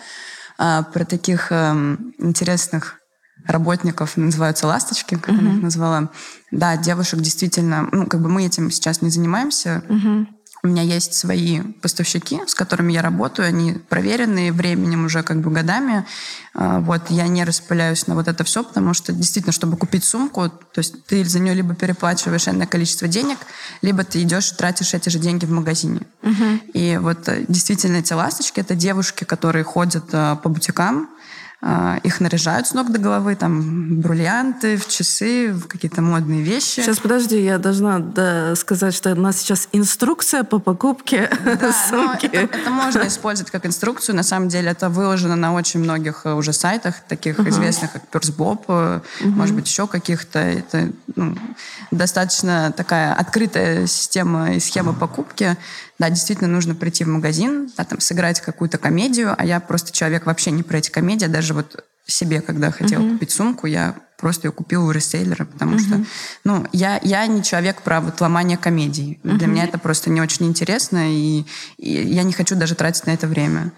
а, про таких эм, интересных работников, называются ласточки, как она их назвала. Да, девушек действительно, ну, как бы мы этим сейчас не занимаемся. У меня есть свои поставщики, с которыми я работаю, они проверенные временем уже как бы годами. А, Вот, я не распыляюсь на вот это все, потому что действительно, чтобы купить сумку, то есть ты за нее либо переплачиваешь энное количество денег, либо ты идешь и тратишь эти же деньги в магазине. И вот э, действительно эти ласточки — это девушки, которые ходят э, по бутикам, их наряжают с ног до головы, там, бриллианты, в часы, в какие-то модные вещи. Сейчас, подожди, я должна да, сказать, что у нас сейчас инструкция по покупке Да, но сумки. это, это можно использовать как инструкцию. На самом деле это выложено на очень многих э, уже сайтах, таких известных, как Персбоб, э, может быть, еще каких-то. Это ну, достаточно такая открытая система и схема покупки. Да, действительно нужно прийти в магазин, да, там, сыграть какую-то комедию, а я просто человек вообще не про эти комедии, даже вот себе, когда хотела купить сумку, я просто ее купила у ресейлера, потому что, ну, я, я не человек про вот ломание комедий. Для меня это просто не очень интересно, и, и я не хочу даже тратить на это время.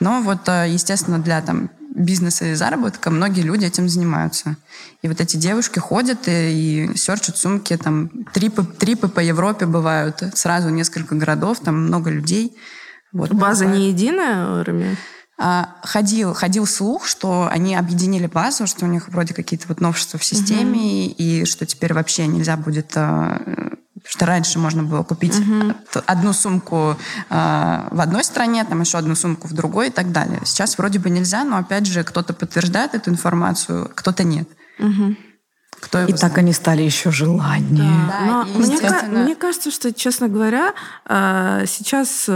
Но вот, э, естественно, для там бизнеса и заработка многие люди этим занимаются. И вот эти девушки ходят и, и серчат сумки, там, трипы, трипы по Европе бывают, сразу несколько городов, там много людей. Вот, База покупают. не единая, Рами? А, ходил, ходил слух, что они объединили базу, что у них вроде какие-то вот новшества в системе, и что теперь вообще нельзя будет... а, что раньше можно было купить т- одну сумку а, в одной стране, там еще одну сумку в другой и так далее. Сейчас вроде бы нельзя, но опять же кто-то подтверждает эту информацию, кто-то нет. Кто его И так они стали еще желаннее. Да, Но и, мне, мне кажется, что, честно говоря, а, сейчас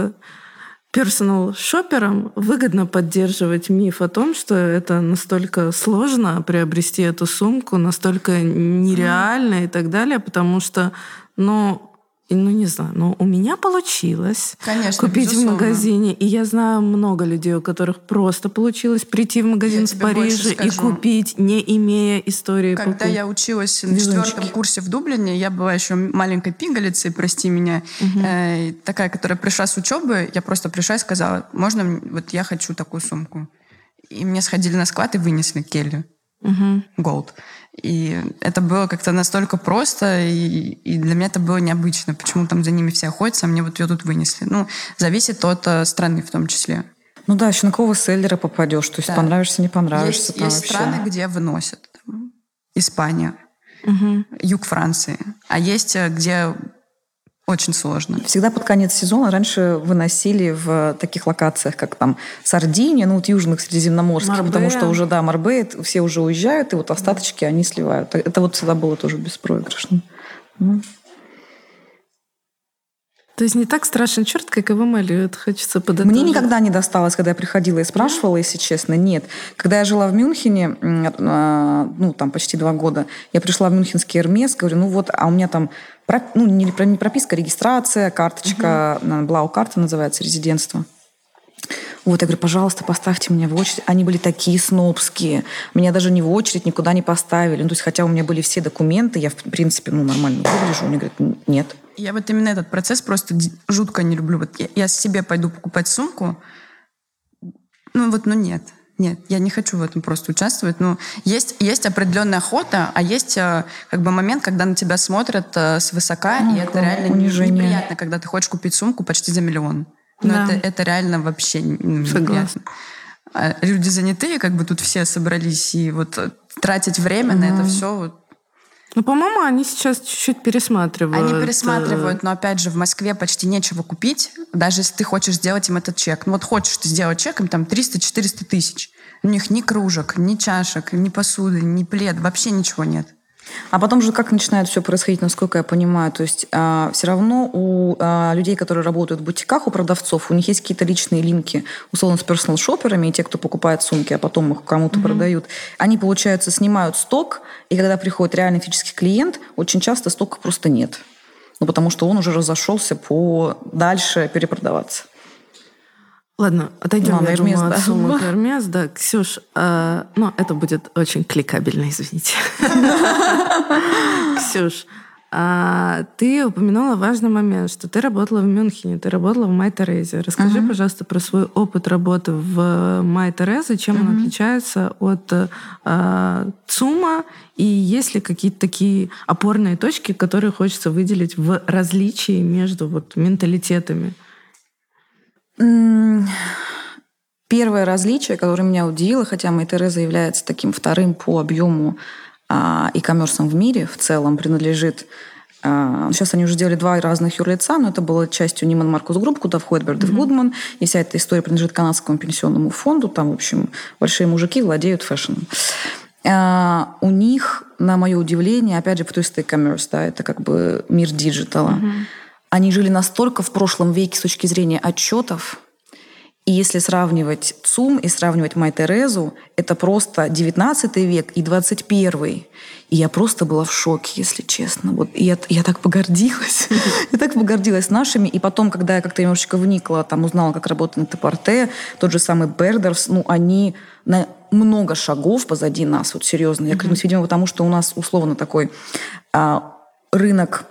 персонал шоперам выгодно поддерживать миф о том, что это настолько сложно приобрести эту сумку, настолько нереально и так далее, потому что, ну, ну не знаю, но у меня получилось Конечно, купить безусловно. в магазине, и я знаю много людей, у которых просто получилось прийти в магазин Я в Париже и купить, не имея истории Когда покупки. я училась на четвертом курсе в Дублине, я была еще маленькой пигалицей, прости меня, э, такая, которая пришла с учебы, я просто пришла и сказала, можно, вот я хочу такую сумку. И мне сходили на склад и вынесли Келли. Мгм. Gold. И это было как-то настолько просто, и, и для меня это было необычно. Почему там за ними все охотятся, а мне вот ее тут вынесли. Ну, зависит от э, страны в том числе. Ну да, еще на какого селлера попадешь. То есть Да. понравишься, не понравишься. Есть, есть вообще. страны, где выносят. Испания, Мгм. юг Франции. А есть, э, где очень сложно. Всегда под конец сезона раньше выносили в таких локациях, как там Сардиния, ну вот южных средиземноморских, Марбея. потому что уже, да, Марбея, все уже уезжают, и вот остаточки они сливают. Это вот всегда было тоже беспроигрышно. То есть не так страшен черт, как его малюют. Хочется подытожить. Мне никогда не досталось, когда я приходила и спрашивала, если честно, нет. Когда я жила в Мюнхене, а, ну, там почти два года, я пришла в мюнхенский Эрмес, говорю, ну вот, а у меня там, ну, не не прописка, а регистрация, карточка, uh Блау-карта называется, резидентство. Вот, я говорю, пожалуйста, поставьте меня в очередь. Они были такие снобские. Меня даже не в очередь никуда не поставили. Ну, то есть, хотя у меня были все документы, я, в принципе, ну, нормально выгляжу. Они говорят, «Н- нет. Я вот именно этот процесс просто жутко не люблю. Вот я, я себе пойду покупать сумку, ну вот, ну нет. Нет, я не хочу в этом просто участвовать. Ну, есть, есть определенная охота, а есть э, как бы момент, когда на тебя смотрят э, свысока, Ну, и это реально унижение. неприятно, когда ты хочешь купить сумку почти за миллион. Но Да. это, это реально вообще Согласна. неприятно. А люди занятые, как бы тут все собрались, и вот э, тратить время на это все. Ну, по-моему, они сейчас чуть-чуть пересматривают. Они пересматривают, но опять же в Москве почти нечего купить, даже если ты хочешь сделать им этот чек. Ну вот хочешь ты сделать чек, им там 300-400 тысяч. У них ни кружек, ни чашек, ни посуды, ни плед, вообще ничего нет. А потом же как начинает все происходить, насколько я понимаю, то есть а, все равно у а, людей, которые работают в бутиках, у продавцов, у них есть какие-то личные линки, условно, с персонал шоперами и те, кто покупает сумки, а потом их кому-то mm-hmm. продают. Они, получается, снимают сток, и когда приходит реальный физический клиент, очень часто стока просто нет. Ну, потому что он уже разошелся по дальше перепродаваться. Ладно, отойдем, Ладно, я Эрмес, думаю, да. от суммы Эрмес. Да, Ксюш, э, ну, это будет очень кликабельно, извините. Ксюш, а, ты упомянула важный момент, что ты работала в Мюнхене, ты работала в Май Терезе. Расскажи, uh-huh. пожалуйста, про свой опыт работы в Май Терезе, чем uh-huh. он отличается от а, ЦУМа, и есть ли какие-то такие опорные точки, которые хочется выделить в различии между вот менталитетами? Первое различие, которое меня удивило, хотя Mytheresa является таким вторым по объему а, e-commerce ом в мире в целом, принадлежит а, Сейчас они уже сделали два разных юрлица, но это было частью Neiman Marcus Group, куда входит Bergdorf mm-hmm. Goodman, и вся эта история принадлежит канадскому пенсионному фонду. Там, в общем, большие мужики владеют fashion ом. А, у них, на мое удивление, опять же, потому что e-commerce, да, это как бы мир digital а. Mm-hmm они жили настолько в прошлом веке с точки зрения отчетов, и если сравнивать ЦУМ и сравнивать Май Терезу, это просто 19 век и 21. И я просто была в шоке, если честно. Вот я, я так погордилась. я так погордилась нашими. И потом, когда я как-то немножечко вникла, там узнала, как работает Тепорте, тот же самый Бердерс, ну, они на много шагов позади нас, вот серьезно. Я клянусь, видимо, потому что у нас условно такой а, рынок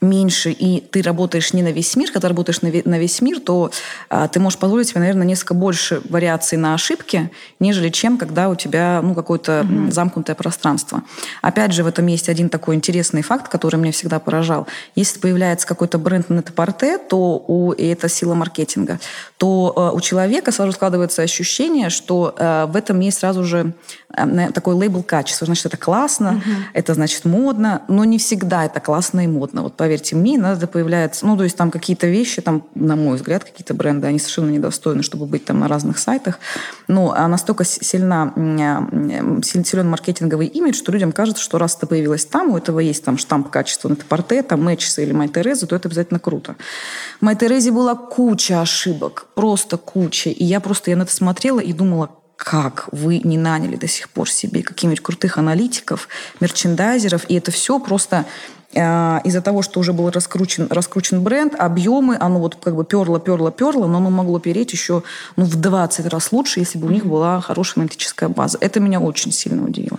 меньше, и ты работаешь не на весь мир, когда работаешь на весь мир, то а, ты можешь позволить себе, наверное, несколько больше вариаций на ошибки, нежели чем когда у тебя ну, какое-то mm-hmm. замкнутое пространство. Опять же, в этом есть один такой интересный факт, который меня всегда поражал. Если появляется какой-то бренд на Тепорте, то у, и это сила маркетинга, то э, у человека сразу складывается ощущение, что э, в этом есть сразу же э, такой лейбл качества. Значит, это классно, mm-hmm. это значит модно, но не всегда это классно и модно. Вот поверьте мне, иногда появляется, ну, то есть там какие-то вещи, там, на мой взгляд, какие-то бренды, они совершенно недостойны, чтобы быть там на разных сайтах. Но настолько сильна, силен маркетинговый имидж, что людям кажется, что раз это появилось там, у этого есть там штамп качества на порте, там Мэчиса или Май Терезы, то это обязательно круто. В Май Терезе была куча ошибок, просто куча. И я просто, я на это смотрела и думала, как вы не наняли до сих пор себе каких-нибудь крутых аналитиков, мерчендайзеров, и это все просто из-за того, что уже был раскручен, раскручен бренд, объемы, оно вот как бы перло, перло, перло, но оно могло переть еще ну, в 20 раз лучше, если бы у них была хорошая аналитическая база. Это меня очень сильно удивило.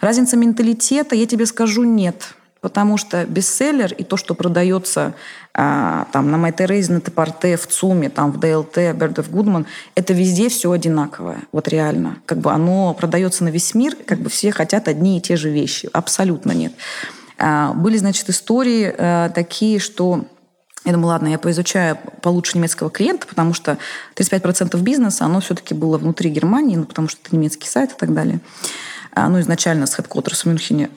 Разница менталитета, я тебе скажу, нет. Потому что бестселлер и то, что продается а, там, на MyTerrace, на Тепорте, в ЦУМе, там, в ДЛТ, Bird of Goodman, это везде все одинаковое. Вот реально. Как бы оно продается на весь мир, как бы все хотят одни и те же вещи. Абсолютно нет. А, были, значит, истории э, такие, что я думаю, ладно, я поизучаю получше немецкого клиента, потому что 35% бизнеса, оно все-таки было внутри Германии, ну, потому что это немецкий сайт и так далее. А, ну, изначально с headquarters в Мюнхене.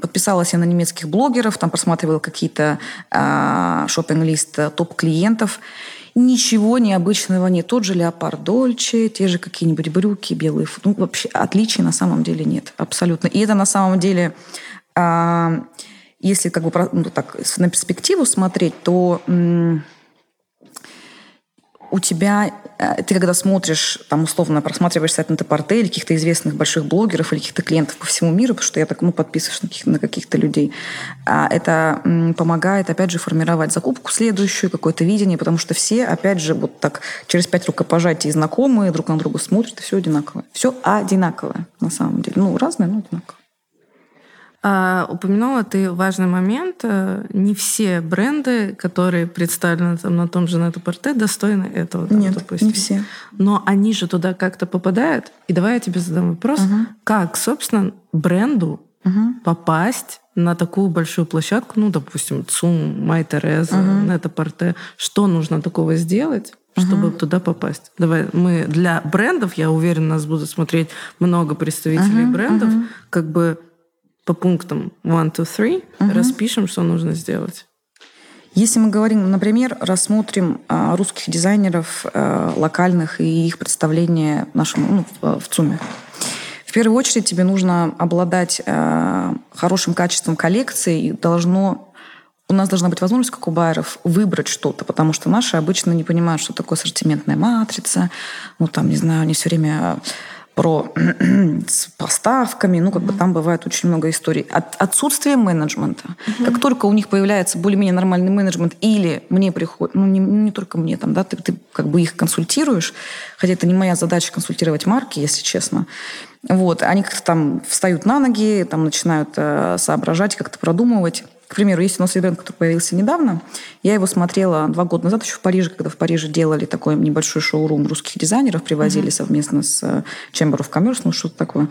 Подписалась я на немецких блогеров, там просматривала какие-то а, шопинг-лист топ-клиентов. Ничего необычного нет. Тот же Леопард Дольче, те же какие-нибудь брюки, белые. Ну, вообще отличий на самом деле нет. Абсолютно. И это на самом деле если как бы ну, так, на перспективу смотреть, то у тебя, э, ты когда смотришь, там, условно, просматриваешь сайт на Тепорте или каких-то известных больших блогеров или каких-то клиентов по всему миру, потому что я так, ну, подписываюсь на, каких- на каких-то людей, а это помогает, опять же, формировать закупку следующую, какое-то видение, потому что все, опять же, вот так через пять рукопожатий знакомые друг на друга смотрят, и все одинаковое. Все одинаковое, на самом деле. Ну, разное, но одинаковое. А, упомянула ты важный момент. Э, не все бренды, которые представлены там, на том же Нетопорте, достойны этого. Там, Нет, допустим. не все. Но они же туда как-то попадают. И давай я тебе задам вопрос. Угу. Как, собственно, бренду угу. попасть на такую большую площадку, ну, допустим, ЦУМ, Май Тереза, угу. Нетопорте, что нужно такого сделать, чтобы uh-huh. туда попасть. Давай, мы для брендов, я уверена, нас будут смотреть много представителей uh-huh, брендов, uh-huh. как бы по пунктам one, two, three uh-huh. распишем, что нужно сделать. Если мы говорим, например, рассмотрим а, русских дизайнеров а, локальных и их представление нашему ну, в, в ЦУМе. В первую очередь тебе нужно обладать а, хорошим качеством коллекции и должно у нас должна быть возможность, как у байеров, выбрать что-то, потому что наши обычно не понимают, что такое ассортиментная матрица. Ну, там, не знаю, они все время про с поставками, ну, как бы там бывает очень много историй. От, отсутствие менеджмента. Угу. Как только у них появляется более-менее нормальный менеджмент, или мне приходит, ну, не, не только мне там, да, ты, ты как бы их консультируешь, хотя это не моя задача консультировать марки, если честно. Вот, они как-то там встают на ноги, там начинают э, соображать, как-то продумывать. К примеру, есть у нас бренд, который появился недавно. Я его смотрела два года назад еще в Париже, когда в Париже делали такой небольшой шоурум русских дизайнеров, привозили mm-hmm. совместно с э, Chamber of Commerce, ну что-то такое.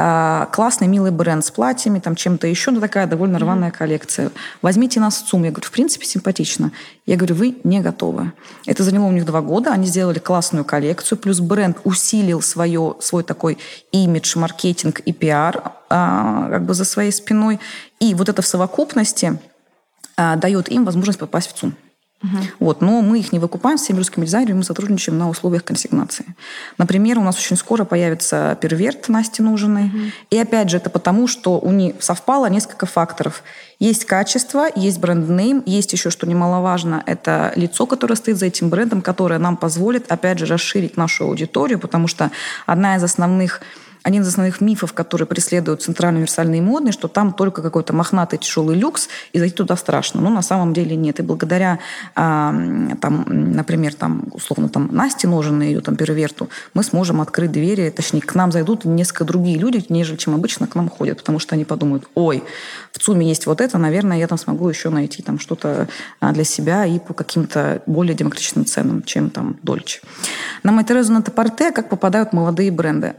А, классный, милый бренд с платьями, там чем-то еще, но такая довольно рваная mm-hmm. коллекция. Возьмите нас в ЦУМ. Я говорю, в принципе, симпатично. Я говорю, вы не готовы. Это заняло у них два года. Они сделали классную коллекцию, плюс бренд усилил свое, свой такой имидж, маркетинг и пиар а, как бы за своей спиной. И вот это в совокупности а, дает им возможность попасть в ЦУМ. Угу. Вот, но мы их не выкупаем с всеми русскими дизайнерами, мы сотрудничаем на условиях консигнации. Например, у нас очень скоро появится перверт Насти нужный. Угу. И опять же, это потому, что у них совпало несколько факторов. Есть качество, есть бренд-нейм, есть еще, что немаловажно, это лицо, которое стоит за этим брендом, которое нам позволит, опять же, расширить нашу аудиторию, потому что одна из основных один из основных мифов, которые преследуют центральные универсальные модные, что там только какой-то мохнатый тяжелый люкс, и зайти туда страшно. Но на самом деле нет. И благодаря, а, там, например, там, условно, там, Насте Ножиной, ее там перверту, мы сможем открыть двери, точнее, к нам зайдут несколько другие люди, нежели чем обычно к нам ходят, потому что они подумают, ой, в ЦУМе есть вот это, наверное, я там смогу еще найти там что-то а, для себя и по каким-то более демократичным ценам, чем там Дольче. На Майтерезу на Топорте как попадают молодые бренды?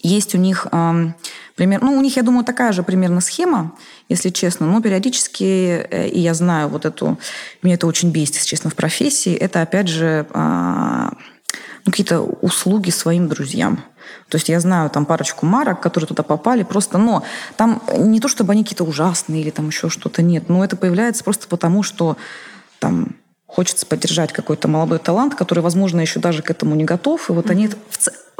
Есть у них пример, ну у них, я думаю, такая же примерно схема, если честно, но периодически, э, и я знаю вот эту, меня это очень бесит, если честно, в профессии, это опять же э, ну, какие-то услуги своим друзьям. То есть я знаю там парочку марок, которые туда попали, просто, но там не то, чтобы они какие-то ужасные или там еще что-то нет, но это появляется просто потому, что там хочется поддержать какой-то молодой талант, который, возможно, еще даже к этому не готов. И вот mm-hmm. они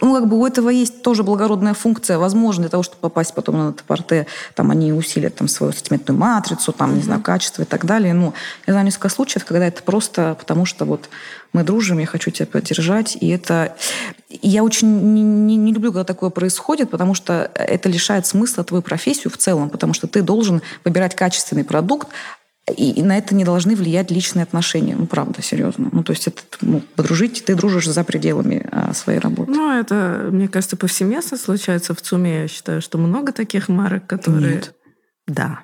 ну, как бы у этого есть тоже благородная функция. Возможно, для того, чтобы попасть потом на ТПРТ, там они усилят там, свою ассортиментную матрицу, там, mm-hmm. не знаю, качество и так далее. Ну, я знаю несколько случаев, когда это просто потому, что вот мы дружим, я хочу тебя поддержать. И это... я очень не, не, не люблю, когда такое происходит, потому что это лишает смысла твою профессию в целом, потому что ты должен выбирать качественный продукт, и, и на это не должны влиять личные отношения. Ну, правда, серьезно. Ну, то есть это ну, подружить, ты дружишь за пределами а, своей работы. Ну, это, мне кажется, повсеместно случается в ЦУМе. Я считаю, что много таких марок, которые... Нет. Да.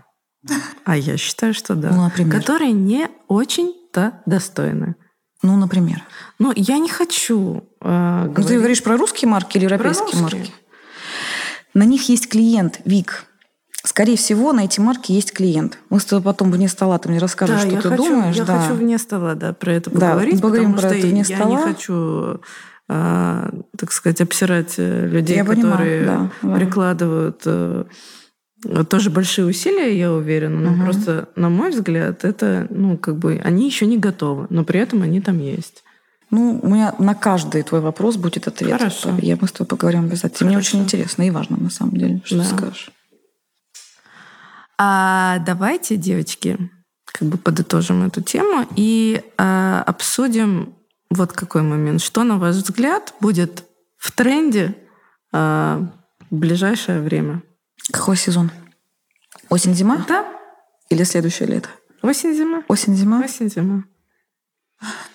А я считаю, что да. Ну, например? Которые не очень-то достойны. Ну, например? Ну, я не хочу э, Ну, ты говоришь про русские марки или европейские марки? На них есть клиент, Вик. Скорее всего, на эти марки есть клиент. Мы с тобой потом вне стола ты мне расскажешь, да, что ты хочу, думаешь. Я да. хочу вне стола, да, про это поговорить, да, потому про что это вне я стола. не хочу, а, так сказать, обсирать э, людей, я которые понимаю, да, прикладывают а, тоже большие усилия, я уверена, но угу. просто, на мой взгляд, это, ну, как бы, они еще не готовы, но при этом они там есть. Ну, у меня на каждый твой вопрос будет ответ. Хорошо. Я мы с тобой поговорим обязательно. Хорошо. Мне очень интересно и важно, на самом деле, что да. ты скажешь. А давайте, девочки, как бы подытожим эту тему и а, обсудим вот какой момент. Что, на ваш взгляд, будет в тренде а, в ближайшее время? Какой сезон? Осень-зима? Да. Или следующее лето? Осень-зима. Осень-зима? Осень-зима.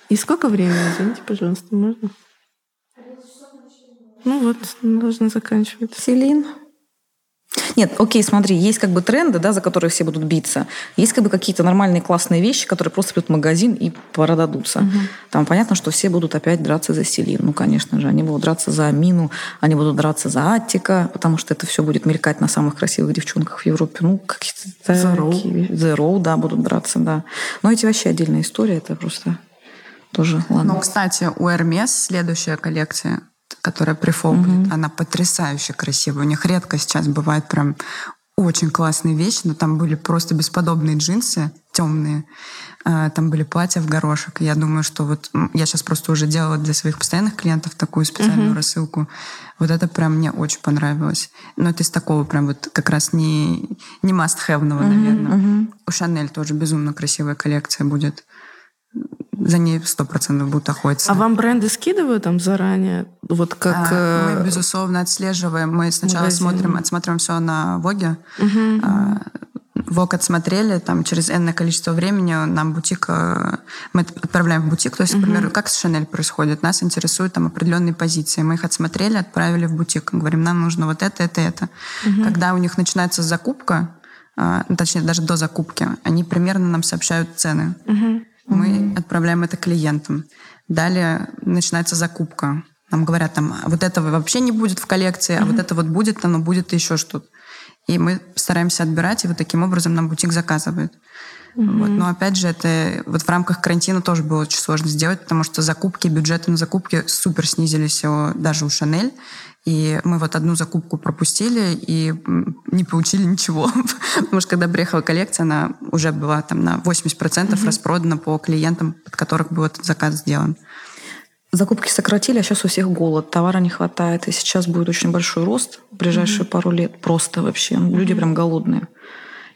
И сколько времени, извините, пожалуйста, можно? Ну вот, должны заканчивать. Селин. Нет, окей, смотри, есть как бы тренды, да, за которые все будут биться. Есть как бы какие-то нормальные классные вещи, которые просто придут в магазин и продадутся. Угу. Там понятно, что все будут опять драться за Селин. Ну, конечно же, они будут драться за Амину, они будут драться за Аттика, потому что это все будет мелькать на самых красивых девчонках в Европе. Ну, какие-то... The Row. The Row, да, будут драться, да. Но эти вообще отдельная история, это просто тоже ладно. Ну, кстати, у Hermes следующая коллекция, которая прифол будет, она потрясающе красивая. У них редко сейчас бывает прям очень классные вещи, но там были просто бесподобные джинсы темные, а, там были платья в горошек. Я думаю, что вот я сейчас просто уже делала для своих постоянных клиентов такую специальную uh-huh. рассылку. Вот это прям мне очень понравилось. Но это из такого прям вот как раз не, не must-have-ного, uh-huh, наверное. Uh-huh. У Шанель тоже безумно красивая коллекция будет за ней сто процентов будут охотиться. А вам бренды скидывают там заранее? Вот как... А, мы, э, безусловно, отслеживаем. Мы сначала магазин. смотрим, отсматриваем все на Воге. Угу. А, Вог отсмотрели, там через энное количество времени нам бутик, э, мы отправляем в бутик, то есть, например, uh-huh. как с Шанель происходит, нас интересуют там определенные позиции, мы их отсмотрели, отправили в бутик, говорим, нам нужно вот это, это, это. Uh-huh. Когда у них начинается закупка, а, точнее, даже до закупки, они примерно нам сообщают цены. Uh-huh. Мы mm-hmm. отправляем это клиентам. Далее начинается закупка. Нам говорят, там, «А вот этого вообще не будет в коллекции, mm-hmm. а вот это вот будет, оно будет еще что-то. И мы стараемся отбирать, и вот таким образом нам бутик заказывает. Mm-hmm. Вот. Но опять же, это вот в рамках карантина тоже было очень сложно сделать, потому что закупки, бюджеты на закупки супер снизились даже у Шанель. И мы вот одну закупку пропустили и не получили ничего. Потому что когда приехала коллекция, она уже была там на 80% mm-hmm. распродана по клиентам, под которых был этот заказ сделан. Закупки сократили, а сейчас у всех голод, товара не хватает, и сейчас будет очень большой рост в ближайшие mm-hmm. пару лет. Просто вообще. Люди mm-hmm. прям голодные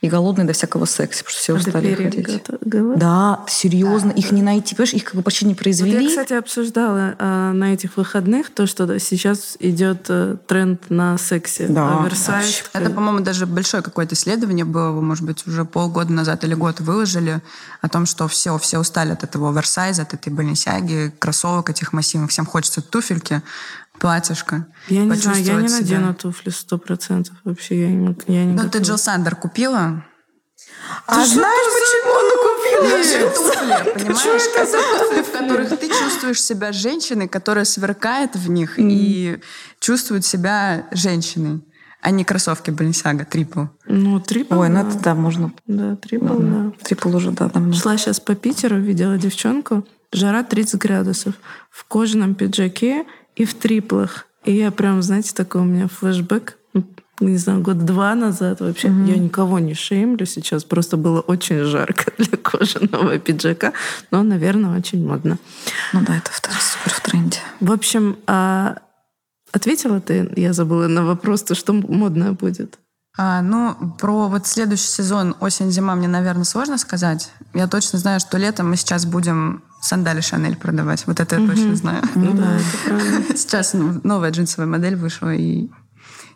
и голодные до всякого секса, потому что все устали ходить. Голод? Да, серьезно, да, их да. не найти. Понимаешь, их как бы почти не произвели. Вот я, кстати, обсуждала э, на этих выходных то, что сейчас идет э, тренд на сексе. Да. Оверсайз. Это, по-моему, даже большое какое-то исследование было, может быть, уже полгода назад или год выложили о том, что все, все устали от этого оверсайза, от этой баленсиаги, кроссовок этих массивных. Всем хочется туфельки, платьишко. Я не знаю, я не себя. надену туфли сто процентов. Вообще я не, я не Ну, ты Джилл Сандер купила? А ты знаешь, почему она купила туфли, понимаешь? Это туфли, в которых ты чувствуешь себя женщиной, которая сверкает в них и чувствует себя женщиной а не кроссовки Баленсиага, трипл. Ну, трипл, Ой, ну это да, можно. Да, трипл, да. Трипл уже, да, давно. Шла сейчас по Питеру, видела девчонку, жара 30 градусов, в кожаном пиджаке и в триплах. И я прям, знаете, такой у меня флешбэк ну, не знаю, год два назад вообще. Mm-hmm. Я никого не шеймлю сейчас. Просто было очень жарко для кожаного пиджака. Но, наверное, очень модно. Ну да, это супер в тренде. В общем, а ответила ты, я забыла на вопрос, то что модное будет? А, ну, про вот следующий сезон осень-зима мне, наверное, сложно сказать. Я точно знаю, что летом мы сейчас будем сандали Шанель продавать. Вот это я точно знаю. Ну да, это правда. Сейчас новая джинсовая модель вышла, и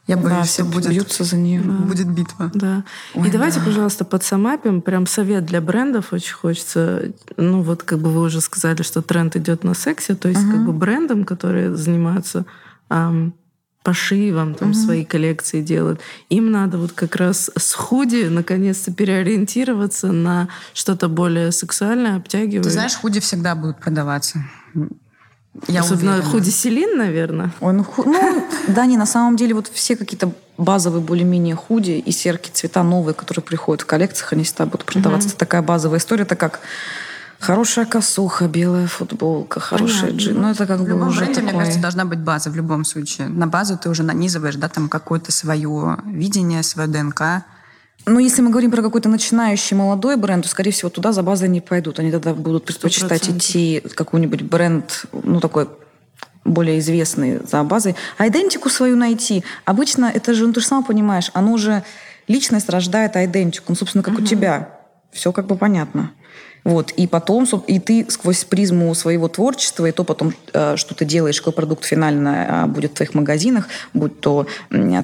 я боюсь, да, все будет, бьются за нее. Да. Будет битва. Да. Ой, и давайте, да. пожалуйста, подсамапим. Прям совет для брендов очень хочется. Ну, вот как бы вы уже сказали, что тренд идет на сексе. То есть, угу. как бы брендам, которые занимаются эм, пошивом, там, угу. свои коллекции делают. Им надо вот как раз с худи наконец-то переориентироваться на что-то более сексуальное, обтягивающее. Ты знаешь, худи всегда будут продаваться. Я Особенно уверена. худи Селин, наверное. Ой, ну, ху... ну, да, не, на самом деле вот все какие-то базовые более-менее худи и серки цвета новые, которые приходят в коллекциях, они всегда будут продаваться. Угу. Это такая базовая история, это как Хорошая косуха, белая футболка, хорошая джин. Ну, это как бы уже бренде, такое... мне кажется, должна быть база в любом случае. На базу ты уже нанизываешь, да, там какое-то свое видение, свое ДНК. Ну, если мы говорим про какой-то начинающий молодой бренд, то, скорее всего, туда за базой не пойдут. Они тогда будут предпочитать 100%. идти какой-нибудь бренд, ну, такой более известный за базой. А идентику свою найти. Обычно это же, ну, ты же сам понимаешь, оно уже личность рождает идентику. Ну, собственно, как угу. у тебя. Все как бы понятно. Вот. И потом, и ты сквозь призму своего творчества, и то потом, э, что ты делаешь, какой продукт финально э, будет в твоих магазинах, будь то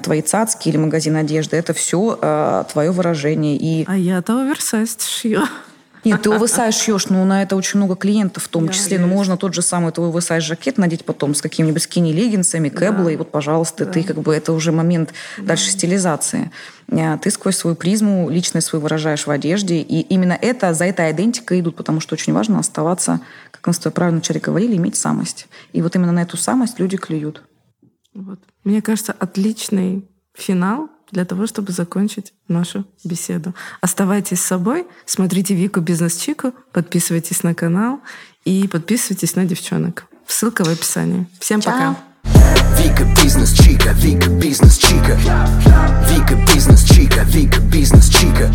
твои цацки или магазин одежды, это все э, твое выражение. И... А я-то оверсайз шью. Нет, ты оверсайз шьешь, но на это очень много клиентов в том числе. Но ну, можно тот же самый твой оверсайз жакет надеть потом с какими-нибудь скини-леггинсами, кэблой, да. и вот, пожалуйста, да. ты как бы, это уже момент да. дальше стилизации. А, ты сквозь свою призму личность свою выражаешь в одежде, и именно это, за этой идентикой идут, потому что очень важно оставаться, как мы с тобой правильно вначале говорили, иметь самость. И вот именно на эту самость люди клюют. Вот. Мне кажется, отличный финал для того, чтобы закончить нашу беседу. Оставайтесь с собой, смотрите Вику Бизнес Чику, подписывайтесь на канал И подписывайтесь на девчонок. Ссылка в описании. Всем пока. Вика бизнес чика, Вика бизнес чика, Вика бизнес чика, Вика бизнес чика.